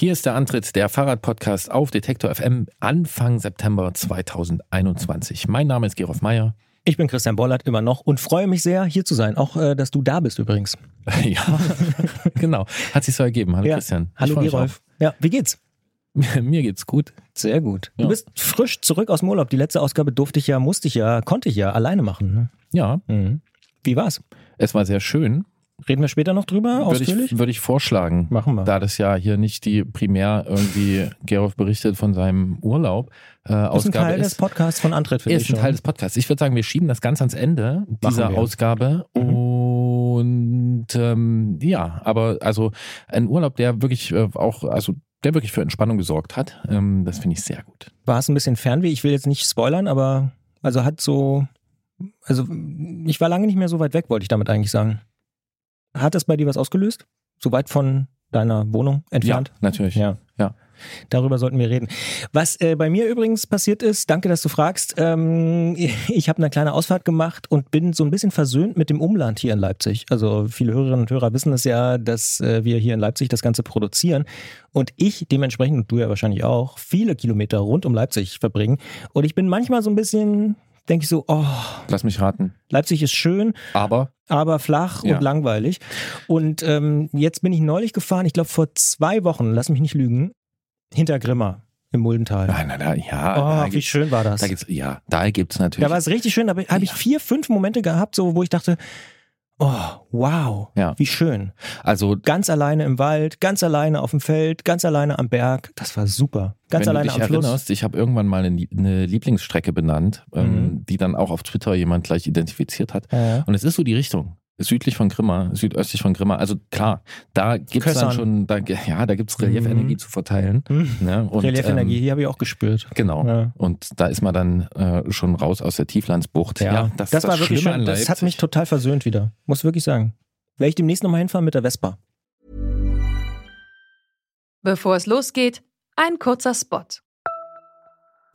Hier ist der Antritt der Fahrradpodcast auf Detektor FM Anfang September 2021. Mein Name ist Gerolf Meyer. Ich bin Christian Bollert immer noch und freue mich sehr, hier zu sein. Auch, äh, dass du da bist übrigens. ja, genau. Hat sich so ergeben. Hallo Ja. Christian. Hallo Gerolf. Ja, wie geht's? Mir geht's gut. Sehr gut. Ja. Du bist frisch zurück aus dem Urlaub. Die letzte Ausgabe durfte ich ja, musste ich ja, konnte ich ja alleine machen. Ja, Ne? Mhm. Wie war's? es war sehr schön. Reden wir später noch drüber, Würde ausführlich? ich, würde ich vorschlagen. Machen wir. Da das ja hier nicht die primär irgendwie Gerolf berichtet von seinem Urlaub äh, das ist ein Ausgabe Teil des ist. Podcasts von Antritt, ich Ist ein schon. Teil des Podcasts. Ich würde sagen, wir schieben das ganz ans Ende dieser wir. Mhm. Ausgabe. Und ähm, ja, aber also ein Urlaub, der wirklich äh, auch, also der wirklich für Entspannung gesorgt hat. Ähm, das finde ich sehr gut. War es ein bisschen Fernweh? Ich will jetzt nicht spoilern, aber also hat so, also ich war lange nicht mehr so weit weg, wollte ich damit eigentlich sagen. Hat das bei dir was ausgelöst? So weit von deiner Wohnung entfernt? Ja, natürlich. Ja. Ja. Darüber sollten wir reden. Was äh, bei mir übrigens passiert ist, danke, dass du fragst, ähm, ich habe eine kleine Ausfahrt gemacht und bin so ein bisschen versöhnt mit dem Umland hier in Leipzig. Also viele Hörerinnen und Hörer wissen es ja, dass äh, wir hier in Leipzig das Ganze produzieren und ich dementsprechend, und du ja wahrscheinlich auch, viele Kilometer rund um Leipzig verbringen. Und ich bin manchmal so ein bisschen, denke ich so, oh, Lass mich raten. Leipzig ist schön, Aber aber flach Ja. und langweilig. Und ähm, jetzt bin ich neulich gefahren, ich glaube vor zwei Wochen, lass mich nicht lügen, hinter Grimma im Muldental. nein, nein, nein, ja, Oh, wie schön war das. da gibt's, ja, da gibt's natürlich. Da war es richtig schön, da habe ich Ja. vier, fünf Momente gehabt, so wo ich dachte, oh, wow, Ja. wie schön. also Ganz alleine im Wald, ganz alleine auf dem Feld, ganz alleine am Berg. Das war super. Ganz wenn alleine du dich am Fluss. erinnerst, ich habe irgendwann mal eine, eine Lieblingsstrecke benannt, ähm, Mhm. die dann auch auf Twitter jemand gleich identifiziert hat. Ja. Und es ist so die Richtung. Südlich von Grimma, südöstlich von Grimma. Also klar, da gibt's dann Kössern. schon, da, ja, da gibt's Reliefenergie Mhm. zu verteilen. Hm. Ne? Und, Reliefenergie, Ähm, hier habe ich auch gespürt. genau. Ja. Und da ist man dann äh, schon raus aus der Tieflandsbucht. Ja, das, das, ist war wirklich Schlimme schön. Das hat mich total versöhnt wieder. Muss wirklich sagen. Werde ich demnächst nochmal hinfahren mit der Vespa. Bevor es losgeht, ein kurzer Spot.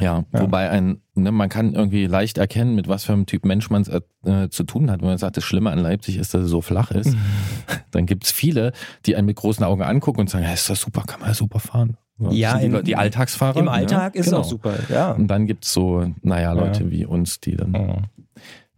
Ja, Ja. wobei ein, ne, man kann irgendwie leicht erkennen, mit was für einem Typ Mensch man es äh, zu tun hat. Wenn man sagt, das Schlimme an Leipzig ist, dass es so flach ist, dann gibt es viele, die einen mit großen Augen angucken und sagen, ja, ist das super, kann man ja super fahren. Ja, die, im- Leute- die Alltagsfahrer. Im ne? Alltag ist Genau. es auch super, ja. Und dann gibt es so, naja, Leute wie uns, die dann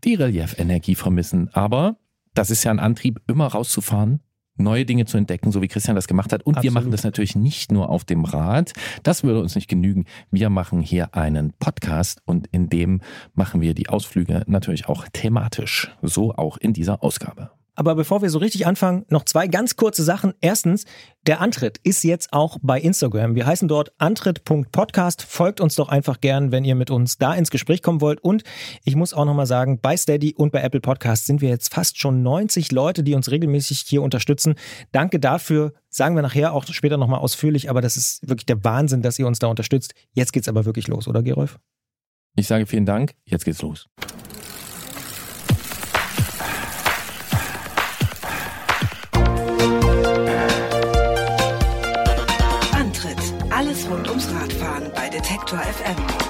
die Reliefenergie vermissen. Aber das ist ja ein Antrieb, immer rauszufahren, neue Dinge zu entdecken, so wie Christian das gemacht hat. Und wir Absolut. machen das natürlich nicht nur auf dem Rad. Das würde uns nicht genügen. Wir machen hier einen Podcast und in dem machen wir die Ausflüge natürlich auch thematisch. So auch in dieser Ausgabe. Aber bevor wir so richtig anfangen, noch zwei ganz kurze Sachen. Erstens, der Antritt ist jetzt auch bei Instagram. Wir heißen dort antritt.podcast. Folgt uns doch einfach gern, wenn ihr mit uns da ins Gespräch kommen wollt. Und ich muss auch nochmal sagen, bei Steady und bei Apple Podcasts sind wir jetzt fast schon 90 Leute, die uns regelmäßig hier unterstützen. Danke dafür. Sagen wir nachher auch später nochmal ausführlich, aber das ist wirklich der Wahnsinn, dass ihr uns da unterstützt. Jetzt geht's aber wirklich los, oder Gerolf? Ich sage vielen Dank. Jetzt geht's los. Detektor FM.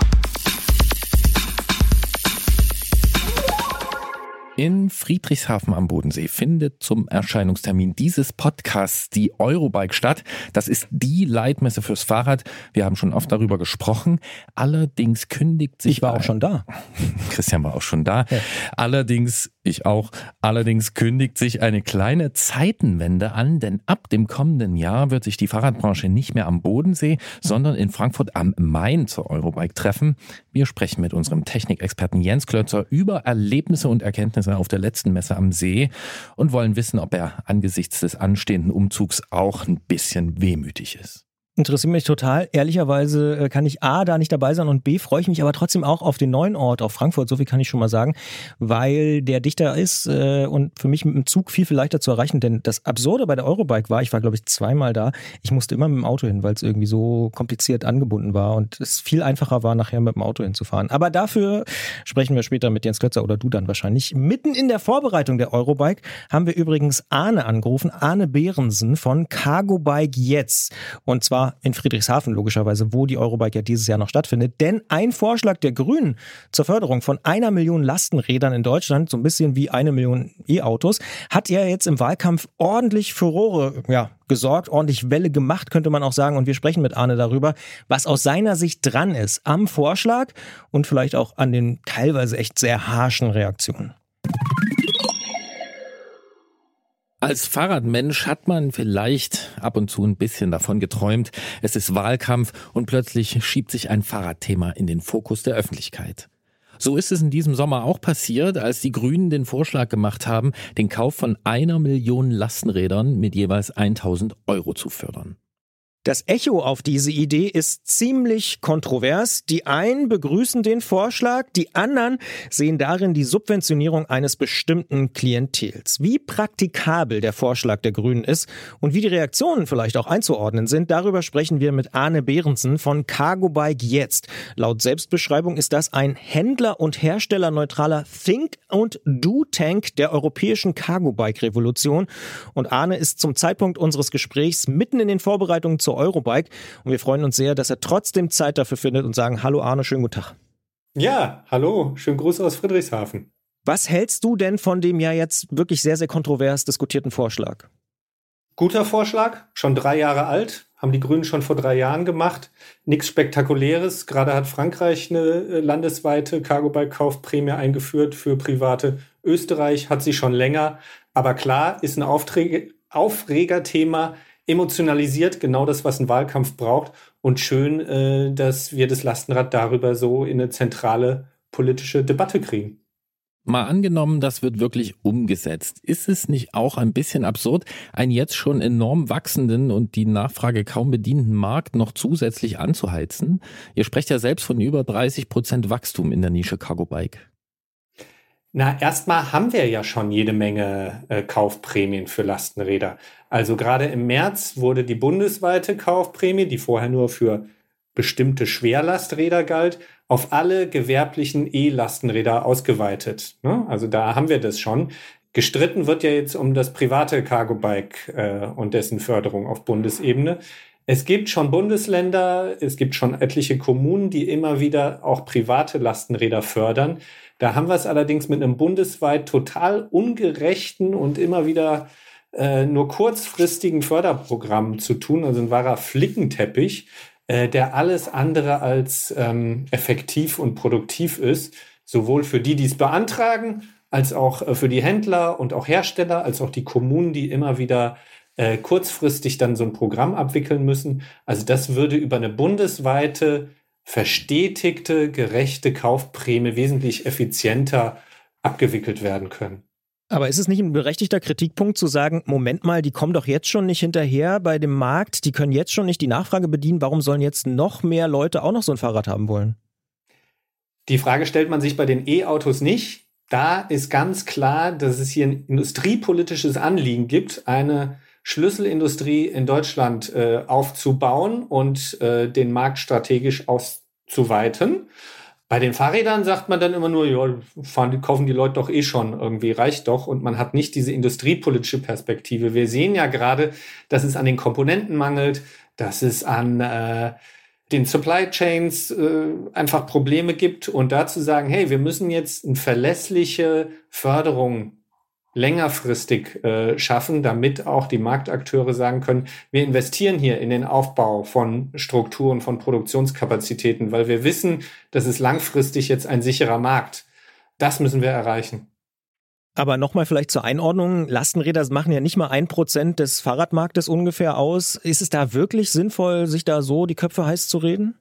In Friedrichshafen am Bodensee findet zum Erscheinungstermin dieses Podcasts die Eurobike statt. Das ist die Leitmesse fürs Fahrrad. Wir haben schon oft darüber gesprochen. Allerdings kündigt sich Ich war auch schon da. Christian war auch schon da. Allerdings, ich auch, allerdings kündigt sich eine kleine Zeitenwende an, denn ab dem kommenden Jahr wird sich die Fahrradbranche nicht mehr am Bodensee, sondern in Frankfurt am Main zur Eurobike treffen. Wir sprechen mit unserem Technikexperten Jens Klötzer über Erlebnisse und Erkenntnisse auf der letzten Messe am See und wollen wissen, ob er angesichts des anstehenden Umzugs auch ein bisschen wehmütig ist. Interessiert mich total. Ehrlicherweise äh, kann ich A, da nicht dabei sein und B, freue ich mich aber trotzdem auch auf den neuen Ort, auf Frankfurt, so viel kann ich schon mal sagen, weil der dichter ist äh, und für mich mit dem Zug viel, viel leichter zu erreichen. Denn das Absurde bei der Eurobike war, ich war glaube ich zweimal da, ich musste immer mit dem Auto hin, weil es irgendwie so kompliziert angebunden war und es viel einfacher war, nachher mit dem Auto hinzufahren. Aber dafür sprechen wir später mit Jens Klötzer oder du dann wahrscheinlich. Mitten in der Vorbereitung der Eurobike haben wir übrigens Arne angerufen, Arne Behrensen von Cargo Bike Jetzt. Und zwar in Friedrichshafen logischerweise, wo die Eurobike ja dieses Jahr noch stattfindet. Denn ein Vorschlag der Grünen zur Förderung von einer Million Lastenrädern in Deutschland, so ein bisschen wie eine Million E-Autos, hat ja jetzt im Wahlkampf ordentlich Furore ja, gesorgt, ordentlich Welle gemacht, könnte man auch sagen. Und wir sprechen mit Arne darüber, was aus seiner Sicht dran ist am Vorschlag und vielleicht auch an den teilweise echt sehr harschen Reaktionen. Als Fahrradmensch hat man vielleicht ab und zu ein bisschen davon geträumt, es ist Wahlkampf und plötzlich schiebt sich ein Fahrradthema in den Fokus der Öffentlichkeit. So ist es in diesem Sommer auch passiert, als die Grünen den Vorschlag gemacht haben, den Kauf von einer Million Lastenrädern mit jeweils 1000 Euro zu fördern. Das Echo auf diese Idee ist ziemlich kontrovers. Die einen begrüßen den Vorschlag, die anderen sehen darin die Subventionierung eines bestimmten Klientels. Wie praktikabel der Vorschlag der Grünen ist und wie die Reaktionen vielleicht auch einzuordnen sind, darüber sprechen wir mit Arne Behrensen von Cargo Bike Jetzt. Laut Selbstbeschreibung ist das ein Händler- und herstellerneutraler Think- und Do-Tank der europäischen Cargo Bike Revolution. Und Arne ist zum Zeitpunkt unseres Gesprächs mitten in den Vorbereitungen zur Eurobike. Und wir freuen uns sehr, dass er trotzdem Zeit dafür findet und sagen, hallo Arne, schönen guten Tag. Ja, hallo, schönen Gruß aus Friedrichshafen. Was hältst du denn von dem ja jetzt wirklich sehr, sehr kontrovers diskutierten Vorschlag? Guter Vorschlag, schon drei Jahre alt, haben die Grünen schon vor drei Jahren gemacht. Nichts Spektakuläres. Gerade hat Frankreich eine äh, landesweite Cargo-Bike-Kaufprämie eingeführt für Private. Österreich hat sie schon länger. Aber klar, ist ein Aufregerthema emotionalisiert, genau das, was ein Wahlkampf braucht. Und schön, äh, dass wir das Lastenrad darüber so in eine zentrale politische Debatte kriegen. Mal angenommen, das wird wirklich umgesetzt. Ist es nicht auch ein bisschen absurd, einen jetzt schon enorm wachsenden und die Nachfrage kaum bedienten Markt noch zusätzlich anzuheizen? Ihr sprecht ja selbst von über 30 Prozent Wachstum in der Nische Cargo Bike. Na, erstmal haben wir ja schon jede Menge äh, Kaufprämien für Lastenräder. Also gerade im März wurde die bundesweite Kaufprämie, die vorher nur für bestimmte Schwerlasträder galt, auf alle gewerblichen E-Lastenräder ausgeweitet. Ne? Also da haben wir das schon. Gestritten wird ja jetzt um das private Cargo Bike äh, und dessen Förderung auf Bundesebene. Es gibt schon Bundesländer, es gibt schon etliche Kommunen, die immer wieder auch private Lastenräder fördern. Da haben wir es allerdings mit einem bundesweit total ungerechten und immer wieder äh, nur kurzfristigen Förderprogramm zu tun, also ein wahrer Flickenteppich, äh, der alles andere als ähm, effektiv und produktiv ist, sowohl für die, die es beantragen, als auch äh, für die Händler und auch Hersteller, als auch die Kommunen, die immer wieder äh, kurzfristig dann so ein Programm abwickeln müssen. Also das würde über eine bundesweite, verstetigte, gerechte Kaufprämie wesentlich effizienter abgewickelt werden können. Aber ist es nicht ein berechtigter Kritikpunkt zu sagen, Moment mal, die kommen doch jetzt schon nicht hinterher bei dem Markt, die können jetzt schon nicht die Nachfrage bedienen, warum sollen jetzt noch mehr Leute auch noch so ein Fahrrad haben wollen? Die Frage stellt man sich bei den E-Autos nicht. Da ist ganz klar, dass es hier ein industriepolitisches Anliegen gibt, eine Schlüsselindustrie in Deutschland äh, aufzubauen und äh, den Markt strategisch auszuweiten. Bei den Fahrrädern sagt man dann immer nur, ja, fahren, kaufen die Leute doch eh schon, irgendwie reicht doch. Und man hat nicht diese industriepolitische Perspektive. Wir sehen ja gerade, dass es an den Komponenten mangelt, dass es an äh, den Supply Chains äh, einfach Probleme gibt. Und dazu sagen, hey, wir müssen jetzt eine verlässliche Förderung längerfristig äh, schaffen, damit auch die Marktakteure sagen können, wir investieren hier in den Aufbau von Strukturen, von Produktionskapazitäten, weil wir wissen, das ist langfristig jetzt ein sicherer Markt. Das müssen wir erreichen. Aber nochmal vielleicht zur Einordnung, Lastenräder machen ja nicht mal ein Prozent des Fahrradmarktes ungefähr aus. Ist es da wirklich sinnvoll, sich da so die Köpfe heiß zu reden?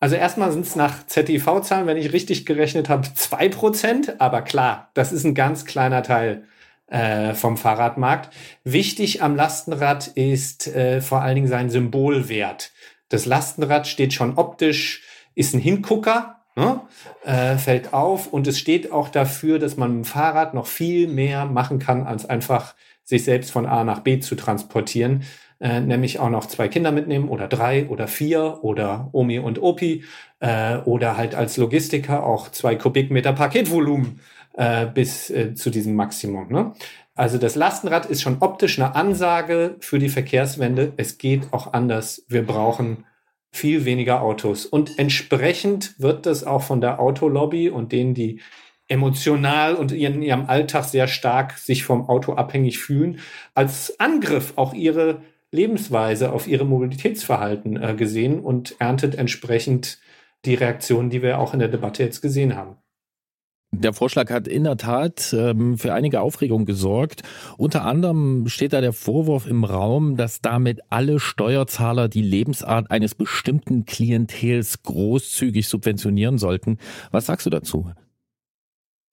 Also erstmal sind es nach ZTV-Zahlen, wenn ich richtig gerechnet habe, zwei Prozent. Aber klar, das ist ein ganz kleiner Teil äh, vom Fahrradmarkt. Wichtig am Lastenrad ist äh, vor allen Dingen sein Symbolwert. Das Lastenrad steht schon optisch, ist ein Hingucker, ne? äh, fällt auf und es steht auch dafür, dass man mit dem Fahrrad noch viel mehr machen kann, als einfach sich selbst von A nach B zu transportieren. Äh, nämlich auch noch zwei Kinder mitnehmen oder drei oder vier oder Omi und Opi äh, oder halt als Logistiker auch zwei Kubikmeter Paketvolumen äh, bis äh, zu diesem Maximum. Ne? Also das Lastenrad ist schon optisch eine Ansage für die Verkehrswende. Es geht auch anders. Wir brauchen viel weniger Autos. Und entsprechend wird das auch von der Autolobby und denen, die emotional und in ihrem Alltag sehr stark sich vom Auto abhängig fühlen, als Angriff auch ihre Lebensweise, auf ihre Mobilitätsverhalten äh, gesehen und erntet entsprechend die Reaktionen, die wir auch in der Debatte jetzt gesehen haben. Der Vorschlag hat in der Tat ähm, für einige Aufregung gesorgt. Unter anderem steht da der Vorwurf im Raum, dass damit alle Steuerzahler die Lebensart eines bestimmten Klientels großzügig subventionieren sollten. Was sagst du dazu?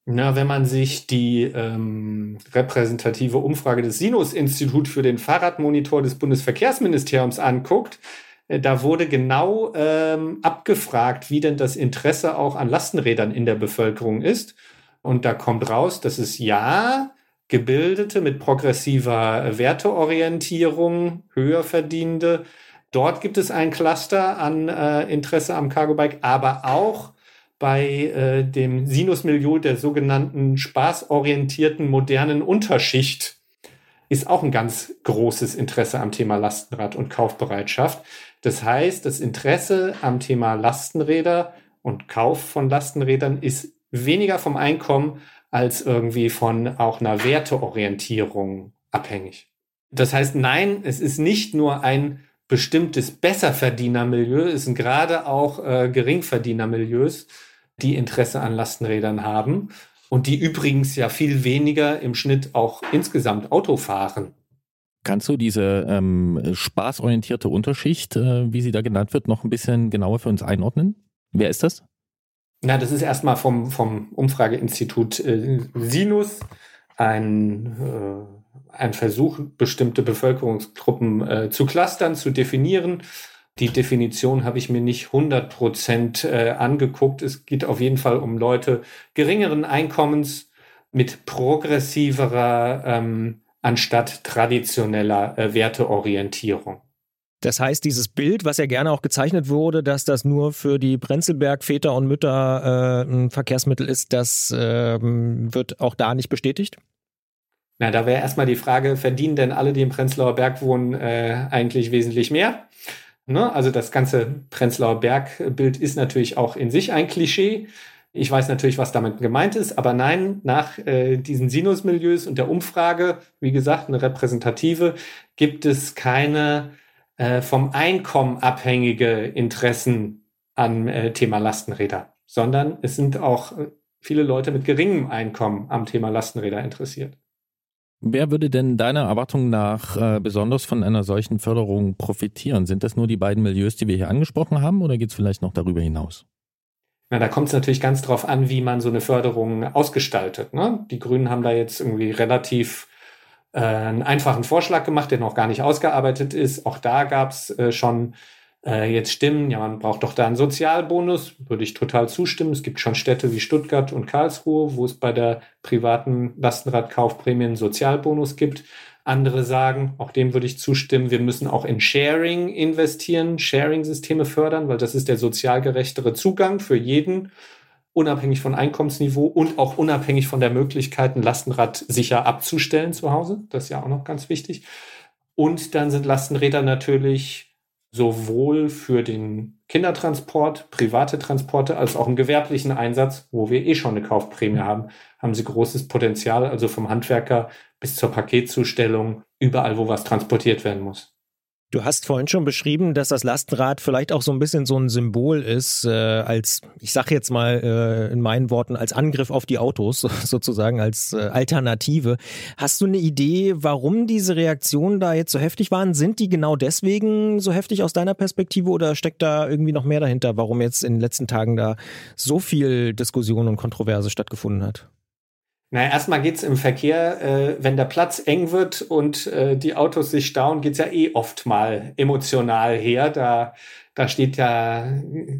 Na, wenn man sich die ähm, repräsentative Umfrage des Sinus-Institut für den Fahrradmonitor des Bundesverkehrsministeriums anguckt, äh, da wurde genau ähm, abgefragt, wie denn das Interesse auch an Lastenrädern in der Bevölkerung ist. Und da kommt raus, dass es ja Gebildete mit progressiver Werteorientierung, höher verdienende, dort gibt es ein Cluster an äh, Interesse am Cargo-Bike, aber auch bei äh, dem Sinusmilieu der sogenannten spaßorientierten modernen Unterschicht ist auch ein ganz großes Interesse am Thema Lastenrad und Kaufbereitschaft. Das heißt, das Interesse am Thema Lastenräder und Kauf von Lastenrädern ist weniger vom Einkommen als irgendwie von auch einer Werteorientierung abhängig. Das heißt, nein, es ist nicht nur ein bestimmtes Besserverdienermilieu, es sind gerade auch äh, Geringverdienermilieus, die Interesse an Lastenrädern haben und die übrigens ja viel weniger im Schnitt auch insgesamt Auto fahren. Kannst du diese ähm, spaßorientierte Unterschicht, äh, wie sie da genannt wird, noch ein bisschen genauer für uns einordnen? Wer ist das? Na, das ist erstmal vom, vom Umfrageinstitut äh, Sinus ein, äh, ein Versuch, bestimmte Bevölkerungsgruppen äh, zu clustern, zu definieren die Definition habe ich mir nicht 100 Prozent äh, angeguckt. Es geht auf jeden Fall um Leute geringeren Einkommens mit progressiverer ähm, anstatt traditioneller äh, Werteorientierung. Das heißt, dieses Bild, was ja gerne auch gezeichnet wurde, dass das nur für die Prenzlberg-Väter und Mütter äh, ein Verkehrsmittel ist, das äh, wird auch da nicht bestätigt? Na, da wäre erstmal die Frage, verdienen denn alle, die im Prenzlauer Berg wohnen, äh, eigentlich wesentlich mehr? Ne? Also das ganze Prenzlauer Bergbild ist natürlich auch in sich ein Klischee. Ich weiß natürlich, was damit gemeint ist, aber nein, nach äh, diesen Sinusmilieus und der Umfrage, wie gesagt, eine repräsentative, gibt es keine äh, vom Einkommen abhängige Interessen am äh, Thema Lastenräder, sondern es sind auch äh, viele Leute mit geringem Einkommen am Thema Lastenräder interessiert. Wer würde denn deiner Erwartung nach äh, besonders von einer solchen Förderung profitieren? Sind das nur die beiden Milieus, die wir hier angesprochen haben, oder geht es vielleicht noch darüber hinaus? Na, da kommt es natürlich ganz drauf an, wie man so eine Förderung ausgestaltet. Ne? Die Grünen haben da jetzt irgendwie relativ äh, einen einfachen Vorschlag gemacht, der noch gar nicht ausgearbeitet ist. Auch da gab es äh, schon äh, jetzt stimmen, ja, man braucht doch da einen Sozialbonus, würde ich total zustimmen. Es gibt schon Städte wie Stuttgart und Karlsruhe, wo es bei der privaten Lastenradkaufprämie einen Sozialbonus gibt. Andere sagen, auch dem würde ich zustimmen, wir müssen auch in Sharing investieren, Sharing-Systeme fördern, weil das ist der sozial gerechtere Zugang für jeden, unabhängig von Einkommensniveau und auch unabhängig von der Möglichkeit, ein Lastenrad sicher abzustellen zu Hause. Das ist ja auch noch ganz wichtig. Und dann sind Lastenräder natürlich sowohl für den Kindertransport, private Transporte, als auch im gewerblichen Einsatz, wo wir eh schon eine Kaufprämie haben, haben sie großes Potenzial, also vom Handwerker bis zur Paketzustellung, überall, wo was transportiert werden muss. Du hast vorhin schon beschrieben, dass das Lastenrad vielleicht auch so ein bisschen so ein Symbol ist, äh, als, ich sage jetzt mal äh, in meinen Worten, als Angriff auf die Autos, sozusagen als äh, Alternative. Hast du eine Idee, warum diese Reaktionen da jetzt so heftig waren? Sind die genau deswegen so heftig aus deiner Perspektive oder steckt da irgendwie noch mehr dahinter, warum jetzt in den letzten Tagen da so viel Diskussion und Kontroverse stattgefunden hat? Na, erstmal geht's im Verkehr, äh, wenn der Platz eng wird und äh, die Autos sich stauen, geht's ja eh oft mal emotional her. Da, da steht ja,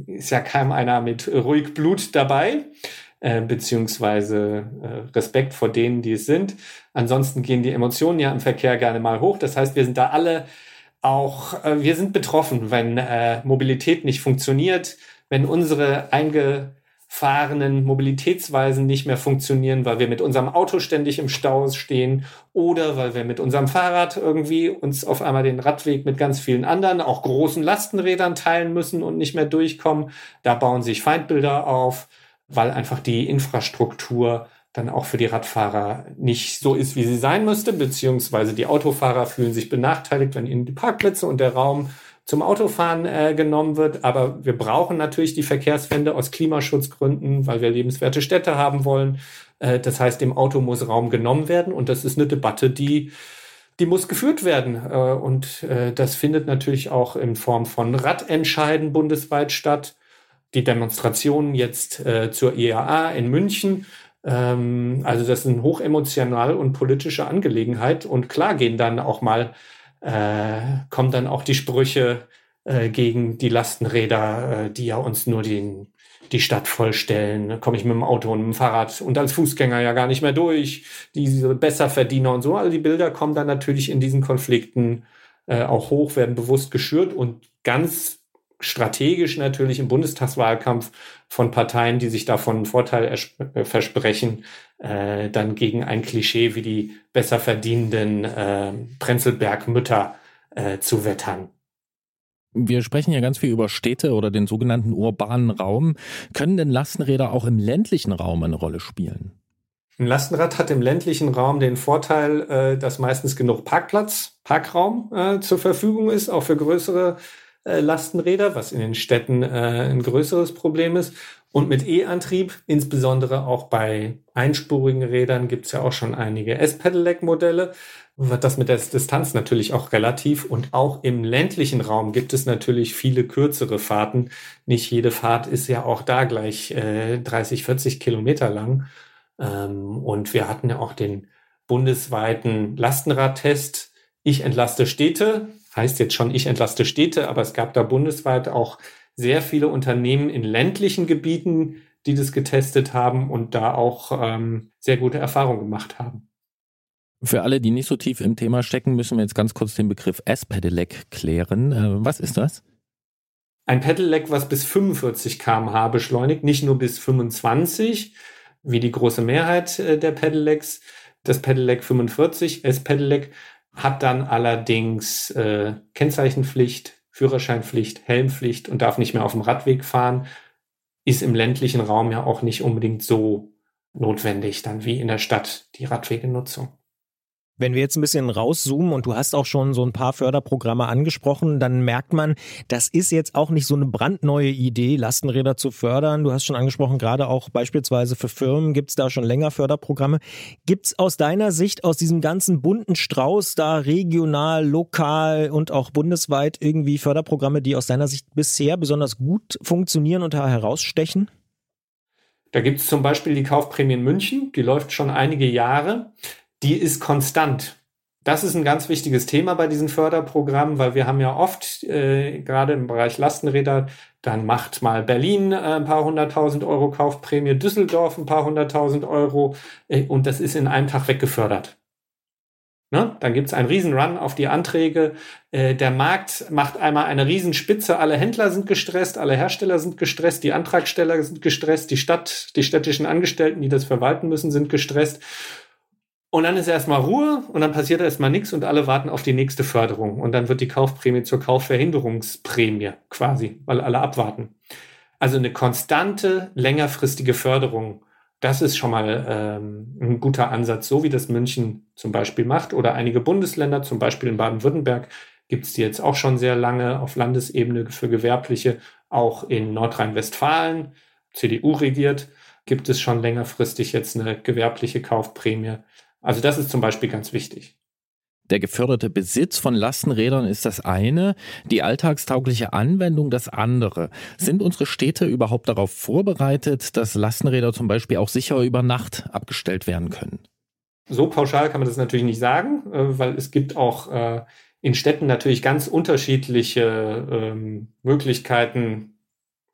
ist ja kaum einer mit ruhig Blut dabei, äh, beziehungsweise äh, Respekt vor denen, die es sind. Ansonsten gehen die Emotionen ja im Verkehr gerne mal hoch. Das heißt, wir sind da alle auch, äh, wir sind betroffen, wenn äh, Mobilität nicht funktioniert, wenn unsere eingefahrenen Mobilitätsweisen nicht mehr funktionieren, weil wir mit unserem Auto ständig im Stau stehen oder weil wir mit unserem Fahrrad irgendwie uns auf einmal den Radweg mit ganz vielen anderen, auch großen Lastenrädern teilen müssen und nicht mehr durchkommen. Da bauen sich Feindbilder auf, weil einfach die Infrastruktur dann auch für die Radfahrer nicht so ist, wie sie sein müsste, beziehungsweise die Autofahrer fühlen sich benachteiligt, wenn ihnen die Parkplätze und der Raum zum Autofahren äh, genommen wird. Aber wir brauchen natürlich die Verkehrswende aus Klimaschutzgründen, weil wir lebenswerte Städte haben wollen. Äh, das heißt, dem Auto muss Raum genommen werden und das ist eine Debatte, die die muss geführt werden. Äh, und äh, das findet natürlich auch in Form von Radentscheiden bundesweit statt. Die Demonstrationen jetzt äh, zur IAA in München ähm, also das ist eine hochemotional und politische Angelegenheit. Und klar gehen dann auch mal, äh, kommen dann auch die Sprüche äh, gegen die Lastenräder, äh, die ja uns nur den, die Stadt vollstellen. Da komme ich mit dem Auto und mit dem Fahrrad und als Fußgänger ja gar nicht mehr durch. Diese Besserverdiener und so. All die Bilder kommen dann natürlich in diesen Konflikten äh, auch hoch, werden bewusst geschürt und ganz strategisch natürlich im Bundestagswahlkampf von Parteien, die sich davon einen Vorteil äh, versprechen, äh, dann gegen ein Klischee wie die besser verdienenden äh, Prenzlberg-Mütter äh, zu wettern. Wir sprechen ja ganz viel über Städte oder den sogenannten urbanen Raum. Können denn Lastenräder auch im ländlichen Raum eine Rolle spielen? Ein Lastenrad hat im ländlichen Raum den Vorteil, äh, dass meistens genug Parkplatz, Parkraum äh, zur Verfügung ist, auch für größere äh, Lastenräder, was in den Städten ein größeres Problem ist. Und mit E-Antrieb, insbesondere auch bei einspurigen Rädern, gibt es ja auch schon einige S-Pedelec-Modelle. Das mit der Distanz natürlich auch relativ. Und auch im ländlichen Raum gibt es natürlich viele kürzere Fahrten. Nicht jede Fahrt ist ja auch da gleich äh, 30, 40 Kilometer lang. Ähm, und wir hatten ja auch den bundesweiten Lastenradtest. Ich entlaste Städte heißt jetzt schon, ich entlaste Städte, aber es gab da bundesweit auch sehr viele Unternehmen in ländlichen Gebieten, die das getestet haben und da auch ähm, sehr gute Erfahrungen gemacht haben. Für alle, die nicht so tief im Thema stecken, müssen wir jetzt ganz kurz den Begriff S-Pedelec klären. Äh, was ist das? Ein Pedelec, was bis 45 km/h beschleunigt, nicht nur bis 25, wie die große Mehrheit äh, der Pedelecs. Das Pedelec 45, S-Pedelec, hat dann allerdings äh, Kennzeichenpflicht, Führerscheinpflicht, Helmpflicht und darf nicht mehr auf dem Radweg fahren, ist im ländlichen Raum ja auch nicht unbedingt so notwendig dann wie in der Stadt die Radwegenutzung. Wenn wir jetzt ein bisschen rauszoomen und du hast auch schon so ein paar Förderprogramme angesprochen, dann merkt man, das ist jetzt auch nicht so eine brandneue Idee, Lastenräder zu fördern. Du hast schon angesprochen, gerade auch beispielsweise für Firmen gibt es da schon länger Förderprogramme. Gibt es aus deiner Sicht, aus diesem ganzen bunten Strauß da regional, lokal und auch bundesweit irgendwie Förderprogramme, die aus deiner Sicht bisher besonders gut funktionieren und da herausstechen? Da gibt es zum Beispiel die Kaufprämie in München, die läuft schon einige Jahre die ist konstant. Das ist ein ganz wichtiges Thema bei diesen Förderprogrammen, weil wir haben ja oft, äh, gerade im Bereich Lastenräder, dann macht mal Berlin äh, ein paar hunderttausend Euro Kaufprämie, Düsseldorf ein paar hunderttausend Euro äh, und das ist in einem Tag weggefördert. Ne? Dann gibt's einen Riesenrun auf die Anträge. Äh, der Markt macht einmal eine Riesenspitze. Alle Händler sind gestresst, alle Hersteller sind gestresst, die Antragsteller sind gestresst, die Stadt, die städtischen Angestellten, die das verwalten müssen, sind gestresst. Und dann ist erstmal Ruhe und dann passiert erstmal nichts und alle warten auf die nächste Förderung. Und dann wird die Kaufprämie zur Kaufverhinderungsprämie quasi, weil alle abwarten. Also eine konstante, längerfristige Förderung, das ist schon mal ähm, ein guter Ansatz, so wie das München zum Beispiel macht oder einige Bundesländer, zum Beispiel in Baden-Württemberg, gibt es die jetzt auch schon sehr lange auf Landesebene für Gewerbliche, auch in Nordrhein-Westfalen, CDU regiert, gibt es schon längerfristig jetzt eine gewerbliche Kaufprämie. Also das ist zum Beispiel ganz wichtig. Der geförderte Besitz von Lastenrädern ist das eine, die alltagstaugliche Anwendung das andere. Sind unsere Städte überhaupt darauf vorbereitet, dass Lastenräder zum Beispiel auch sicher über Nacht abgestellt werden können? So pauschal kann man das natürlich nicht sagen, äh, weil es gibt auch äh, in Städten natürlich ganz unterschiedliche ähm, Möglichkeiten,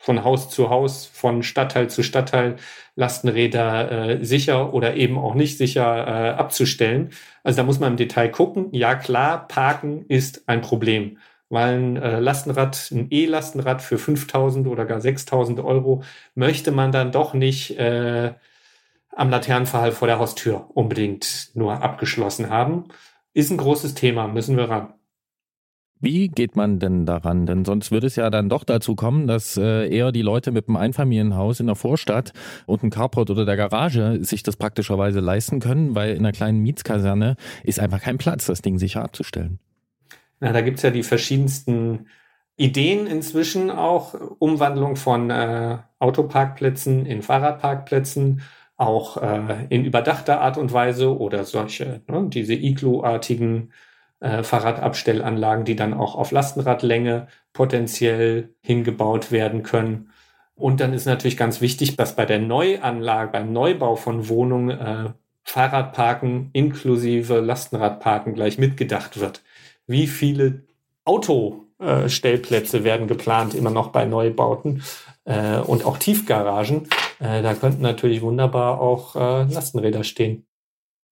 von Haus zu Haus, von Stadtteil zu Stadtteil Lastenräder äh, sicher oder eben auch nicht sicher äh, abzustellen. Also da muss man im Detail gucken. Ja klar, Parken ist ein Problem, weil ein äh, Lastenrad, ein E-Lastenrad für 5.000 oder gar 6.000 Euro möchte man dann doch nicht äh, am Laternenverhall vor der Haustür unbedingt nur abgeschlossen haben. Ist ein großes Thema, müssen wir ran. Wie geht man denn daran? Denn sonst würde es ja dann doch dazu kommen, dass äh, eher die Leute mit einem Einfamilienhaus in der Vorstadt und einem Carport oder der Garage sich das praktischerweise leisten können, weil in einer kleinen Mietskaserne ist einfach kein Platz, das Ding sicher abzustellen. Na, da gibt's ja die verschiedensten Ideen inzwischen auch, Umwandlung von äh, Autoparkplätzen in Fahrradparkplätzen, auch äh, in überdachter Art und Weise oder solche, ne, diese Iglu-artigen äh, Fahrradabstellanlagen, die dann auch auf Lastenradlänge potenziell hingebaut werden können. Und dann ist natürlich ganz wichtig, dass bei der Neuanlage, beim Neubau von Wohnungen äh, Fahrradparken inklusive Lastenradparken gleich mitgedacht wird. Wie viele Autostellplätze äh, werden geplant, immer noch bei Neubauten äh, und auch Tiefgaragen. Äh, da könnten natürlich wunderbar auch äh, Lastenräder stehen.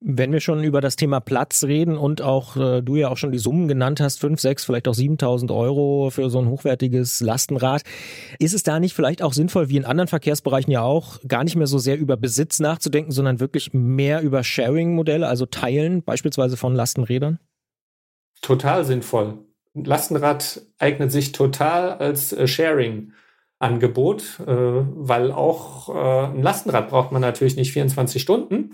Wenn wir schon über das Thema Platz reden und auch äh, du ja auch schon die Summen genannt hast, 5, 6, vielleicht auch 7000 Euro für so ein hochwertiges Lastenrad, ist es da nicht vielleicht auch sinnvoll, wie in anderen Verkehrsbereichen ja auch, gar nicht mehr so sehr über Besitz nachzudenken, sondern wirklich mehr über Sharing-Modelle, also Teilen beispielsweise von Lastenrädern? Total sinnvoll. Ein Lastenrad eignet sich total als äh, Sharing. Angebot, äh, weil auch äh, ein Lastenrad braucht man natürlich nicht 24 Stunden.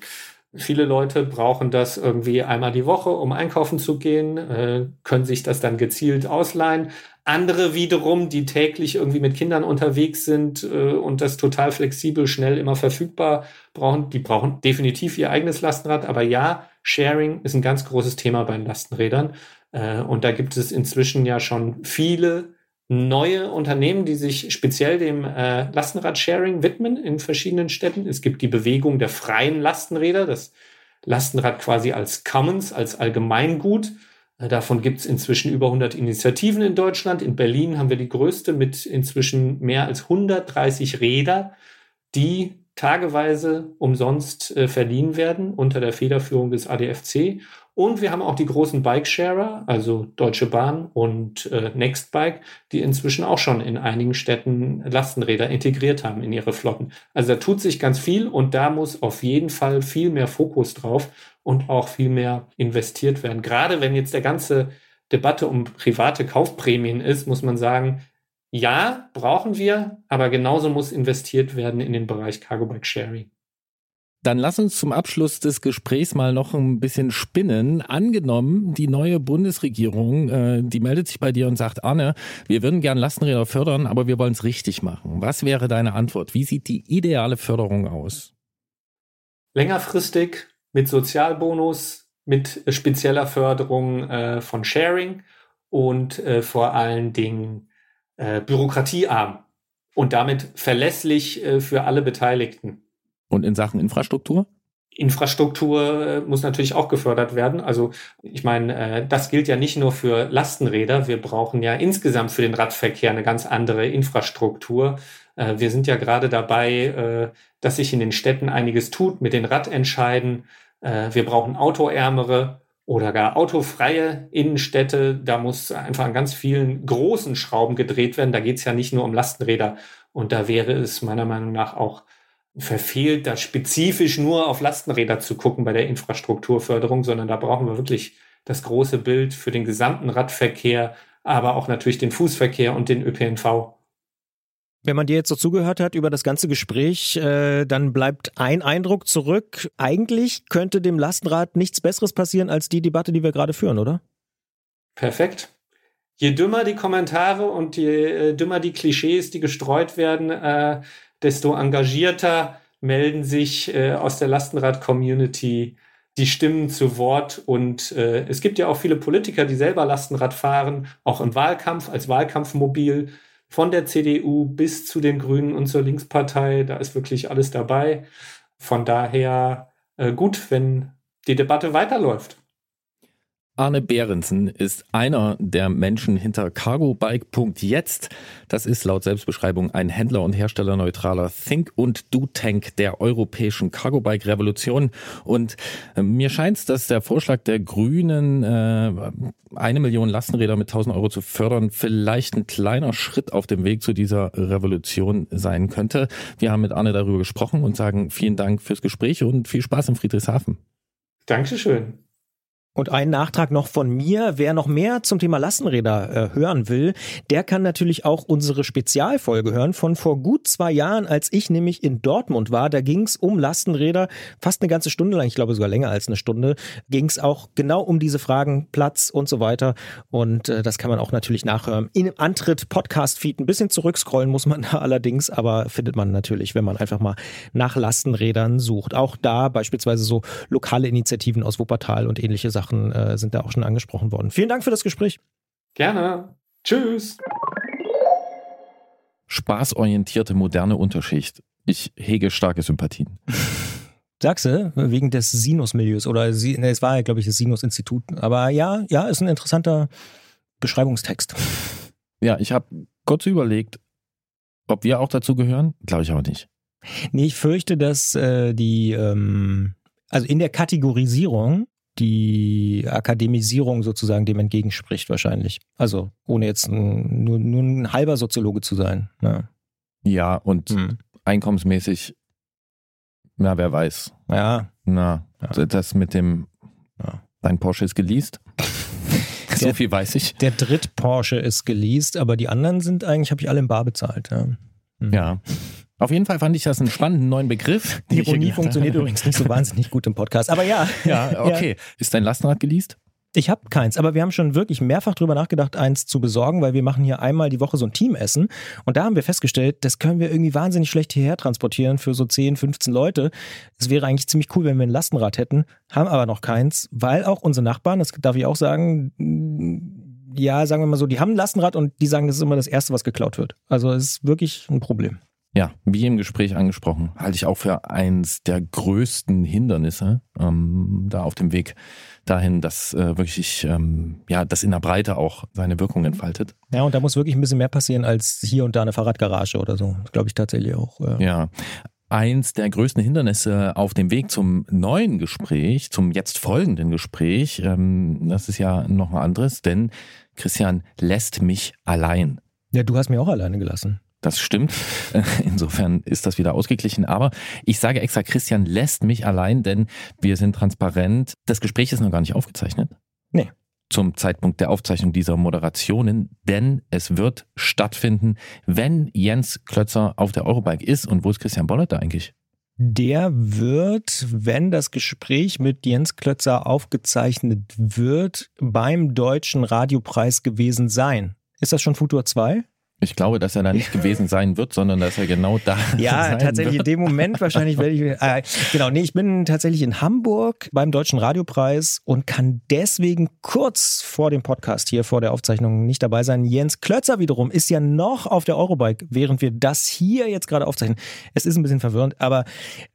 Viele Leute brauchen das irgendwie einmal die Woche, um einkaufen zu gehen, äh, können sich das dann gezielt ausleihen. Andere wiederum, die täglich irgendwie mit Kindern unterwegs sind äh, und das total flexibel, schnell immer verfügbar brauchen, die brauchen definitiv ihr eigenes Lastenrad. Aber ja, Sharing ist ein ganz großes Thema bei den Lastenrädern. Äh, und da gibt es inzwischen ja schon viele neue Unternehmen, die sich speziell dem äh, Lastenrad-Sharing widmen in verschiedenen Städten. Es gibt die Bewegung der freien Lastenräder, das Lastenrad quasi als Commons, als Allgemeingut. Äh, davon gibt es inzwischen über 100 Initiativen in Deutschland. In Berlin haben wir die größte mit inzwischen mehr als 130 Räder, die tageweise umsonst äh, verliehen werden unter der Federführung des ADFC und wir haben auch die großen Bike-Sharer, also Deutsche Bahn und äh, Nextbike, die inzwischen auch schon in einigen Städten Lastenräder integriert haben in ihre Flotten. Also da tut sich ganz viel und da muss auf jeden Fall viel mehr Fokus drauf und auch viel mehr investiert werden. Gerade wenn jetzt der ganze Debatte um private Kaufprämien ist, muss man sagen, ja, brauchen wir, aber genauso muss investiert werden in den Bereich Cargo Bike Sharing. Dann lass uns zum Abschluss des Gesprächs mal noch ein bisschen spinnen. Angenommen, die neue Bundesregierung, äh, die meldet sich bei dir und sagt, Arne, wir würden gern Lastenräder fördern, aber wir wollen es richtig machen. Was wäre deine Antwort? Wie sieht die ideale Förderung aus? Längerfristig mit Sozialbonus, mit spezieller Förderung äh, von Sharing und äh, vor allen Dingen äh, bürokratiearm und damit verlässlich äh, für alle Beteiligten. Und in Sachen Infrastruktur? Infrastruktur äh, muss natürlich auch gefördert werden. Also ich meine, äh, das gilt ja nicht nur für Lastenräder. Wir brauchen ja insgesamt für den Radverkehr eine ganz andere Infrastruktur. Äh, wir sind ja gerade dabei, dass sich in den Städten einiges tut mit den Radentscheiden. Wir brauchen autoärmere oder gar autofreie Innenstädte. Da muss einfach an ganz vielen großen Schrauben gedreht werden. Da geht es ja nicht nur um Lastenräder. Und da wäre es meiner Meinung nach auch verfehlt, da spezifisch nur auf Lastenräder zu gucken bei der Infrastrukturförderung, sondern da brauchen wir wirklich das große Bild für den gesamten Radverkehr, aber auch natürlich den Fußverkehr und den ÖPNV. Wenn man dir jetzt so zugehört hat über das ganze Gespräch, äh, dann bleibt ein Eindruck zurück. Eigentlich könnte dem Lastenrad nichts Besseres passieren als die Debatte, die wir gerade führen, oder? Perfekt. Je dümmer die Kommentare und je äh, dümmer die Klischees, die gestreut werden, äh, desto engagierter melden sich äh, aus der Lastenrad-Community die Stimmen zu Wort. Und äh, es gibt ja auch viele Politiker, die selber Lastenrad fahren, auch im Wahlkampf, als Wahlkampfmobil, von der CDU bis zu den Grünen und zur Linkspartei. Da ist wirklich alles dabei. Von daher äh, gut, wenn die Debatte weiterläuft. Arne Behrensen ist einer der Menschen hinter cargobike.jetzt. Das ist laut Selbstbeschreibung ein Händler und Hersteller neutraler Think und Do Tank der europäischen Cargobike Revolution. Und äh, mir scheint es, dass der Vorschlag der Grünen, äh, eine Million Lastenräder mit 1000 Euro zu fördern, vielleicht ein kleiner Schritt auf dem Weg zu dieser Revolution sein könnte. Wir haben mit Arne darüber gesprochen und sagen vielen Dank fürs Gespräch und viel Spaß in Friedrichshafen. Dankeschön. Und ein Nachtrag noch von mir. Wer noch mehr zum Thema Lastenräder äh, hören will, der kann natürlich auch unsere Spezialfolge hören von vor gut zwei Jahren, als ich nämlich in Dortmund war. Da ging es um Lastenräder, fast eine ganze Stunde lang, ich glaube sogar länger als eine Stunde, ging es auch genau um diese Fragen, Platz und so weiter. Und äh, das kann man auch natürlich nachhören. In dem Antritt Podcast-Feed ein bisschen zurückscrollen muss man da allerdings, aber findet man natürlich, wenn man einfach mal nach Lastenrädern sucht. Auch da beispielsweise so lokale Initiativen aus Wuppertal und ähnliche Sachen Sachen äh, sind da auch schon angesprochen worden. Vielen Dank für das Gespräch. Gerne. Tschüss. Spaßorientierte moderne Unterschicht. Ich hege starke Sympathien. Sagst du, wegen des Sinus-Milieus oder ne, es war ja, glaube ich, das Sinus-Institut. Aber ja, ja, ist ein interessanter Beschreibungstext. Ja, ich habe kurz überlegt, ob wir auch dazu gehören. Glaube ich aber nicht. Nee, ich fürchte, dass äh, die, ähm, also in der Kategorisierung die Akademisierung sozusagen dem entgegenspricht wahrscheinlich. Also ohne jetzt ein, nur, nur ein halber Soziologe zu sein. Ja, ja und hm. einkommensmäßig, na, wer weiß. Ja. Na, ja. das mit dem, ja. dein Porsche ist geleast. so viel weiß ich. Der Dritt Porsche ist geleast, aber die anderen sind eigentlich, habe ich alle im Bar bezahlt. Ja. Hm. ja. Auf jeden Fall fand ich das einen spannenden neuen Begriff. Die Ironie funktioniert übrigens nicht so wahnsinnig gut im Podcast. Aber ja. Ja, okay. Ja. Ist dein Lastenrad geleast? Ich habe keins, aber wir haben schon wirklich mehrfach drüber nachgedacht, eins zu besorgen, weil wir machen hier einmal die Woche so ein Teamessen und da haben wir festgestellt, das können wir irgendwie wahnsinnig schlecht hierher transportieren für so 10, 15 Leute. Es wäre eigentlich ziemlich cool, wenn wir ein Lastenrad hätten, haben aber noch keins, weil auch unsere Nachbarn, das darf ich auch sagen, ja, sagen wir mal so, die haben ein Lastenrad und die sagen, das ist immer das Erste, was geklaut wird. Also es ist wirklich ein Problem. Ja, wie im Gespräch angesprochen, halte ich auch für eins der größten Hindernisse ähm, da auf dem Weg dahin, dass äh, wirklich ähm, ja das in der Breite auch seine Wirkung entfaltet. Ja, und da muss wirklich ein bisschen mehr passieren als hier und da eine Fahrradgarage oder so. Glaube ich tatsächlich auch. Ja. ja. Eins der größten Hindernisse auf dem Weg zum neuen Gespräch, zum jetzt folgenden Gespräch, ähm, das ist ja noch ein anderes, denn Christian lässt mich allein. Ja, du hast mich auch alleine gelassen. Das stimmt. Insofern ist das wieder ausgeglichen. Aber ich sage extra, Christian lässt mich allein, denn wir sind transparent. Das Gespräch ist noch gar nicht aufgezeichnet. Nee. Zum Zeitpunkt der Aufzeichnung dieser Moderationen, denn es wird stattfinden, wenn Jens Klötzer auf der Eurobike ist. Und wo ist Christian Bollert da eigentlich? Der wird, wenn das Gespräch mit Jens Klötzer aufgezeichnet wird, beim Deutschen Radiopreis gewesen sein. Ist das schon Futur 2? Ich glaube, dass er da nicht gewesen sein wird, sondern dass er genau da Ja, tatsächlich wird. in dem Moment wahrscheinlich werde ich. Äh, genau, nee, ich bin tatsächlich in Hamburg beim Deutschen Radiopreis und kann deswegen kurz vor dem Podcast hier, vor der Aufzeichnung nicht dabei sein. Jens Klötzer wiederum ist ja noch auf der Eurobike, während wir das hier jetzt gerade aufzeichnen. Es ist ein bisschen verwirrend, aber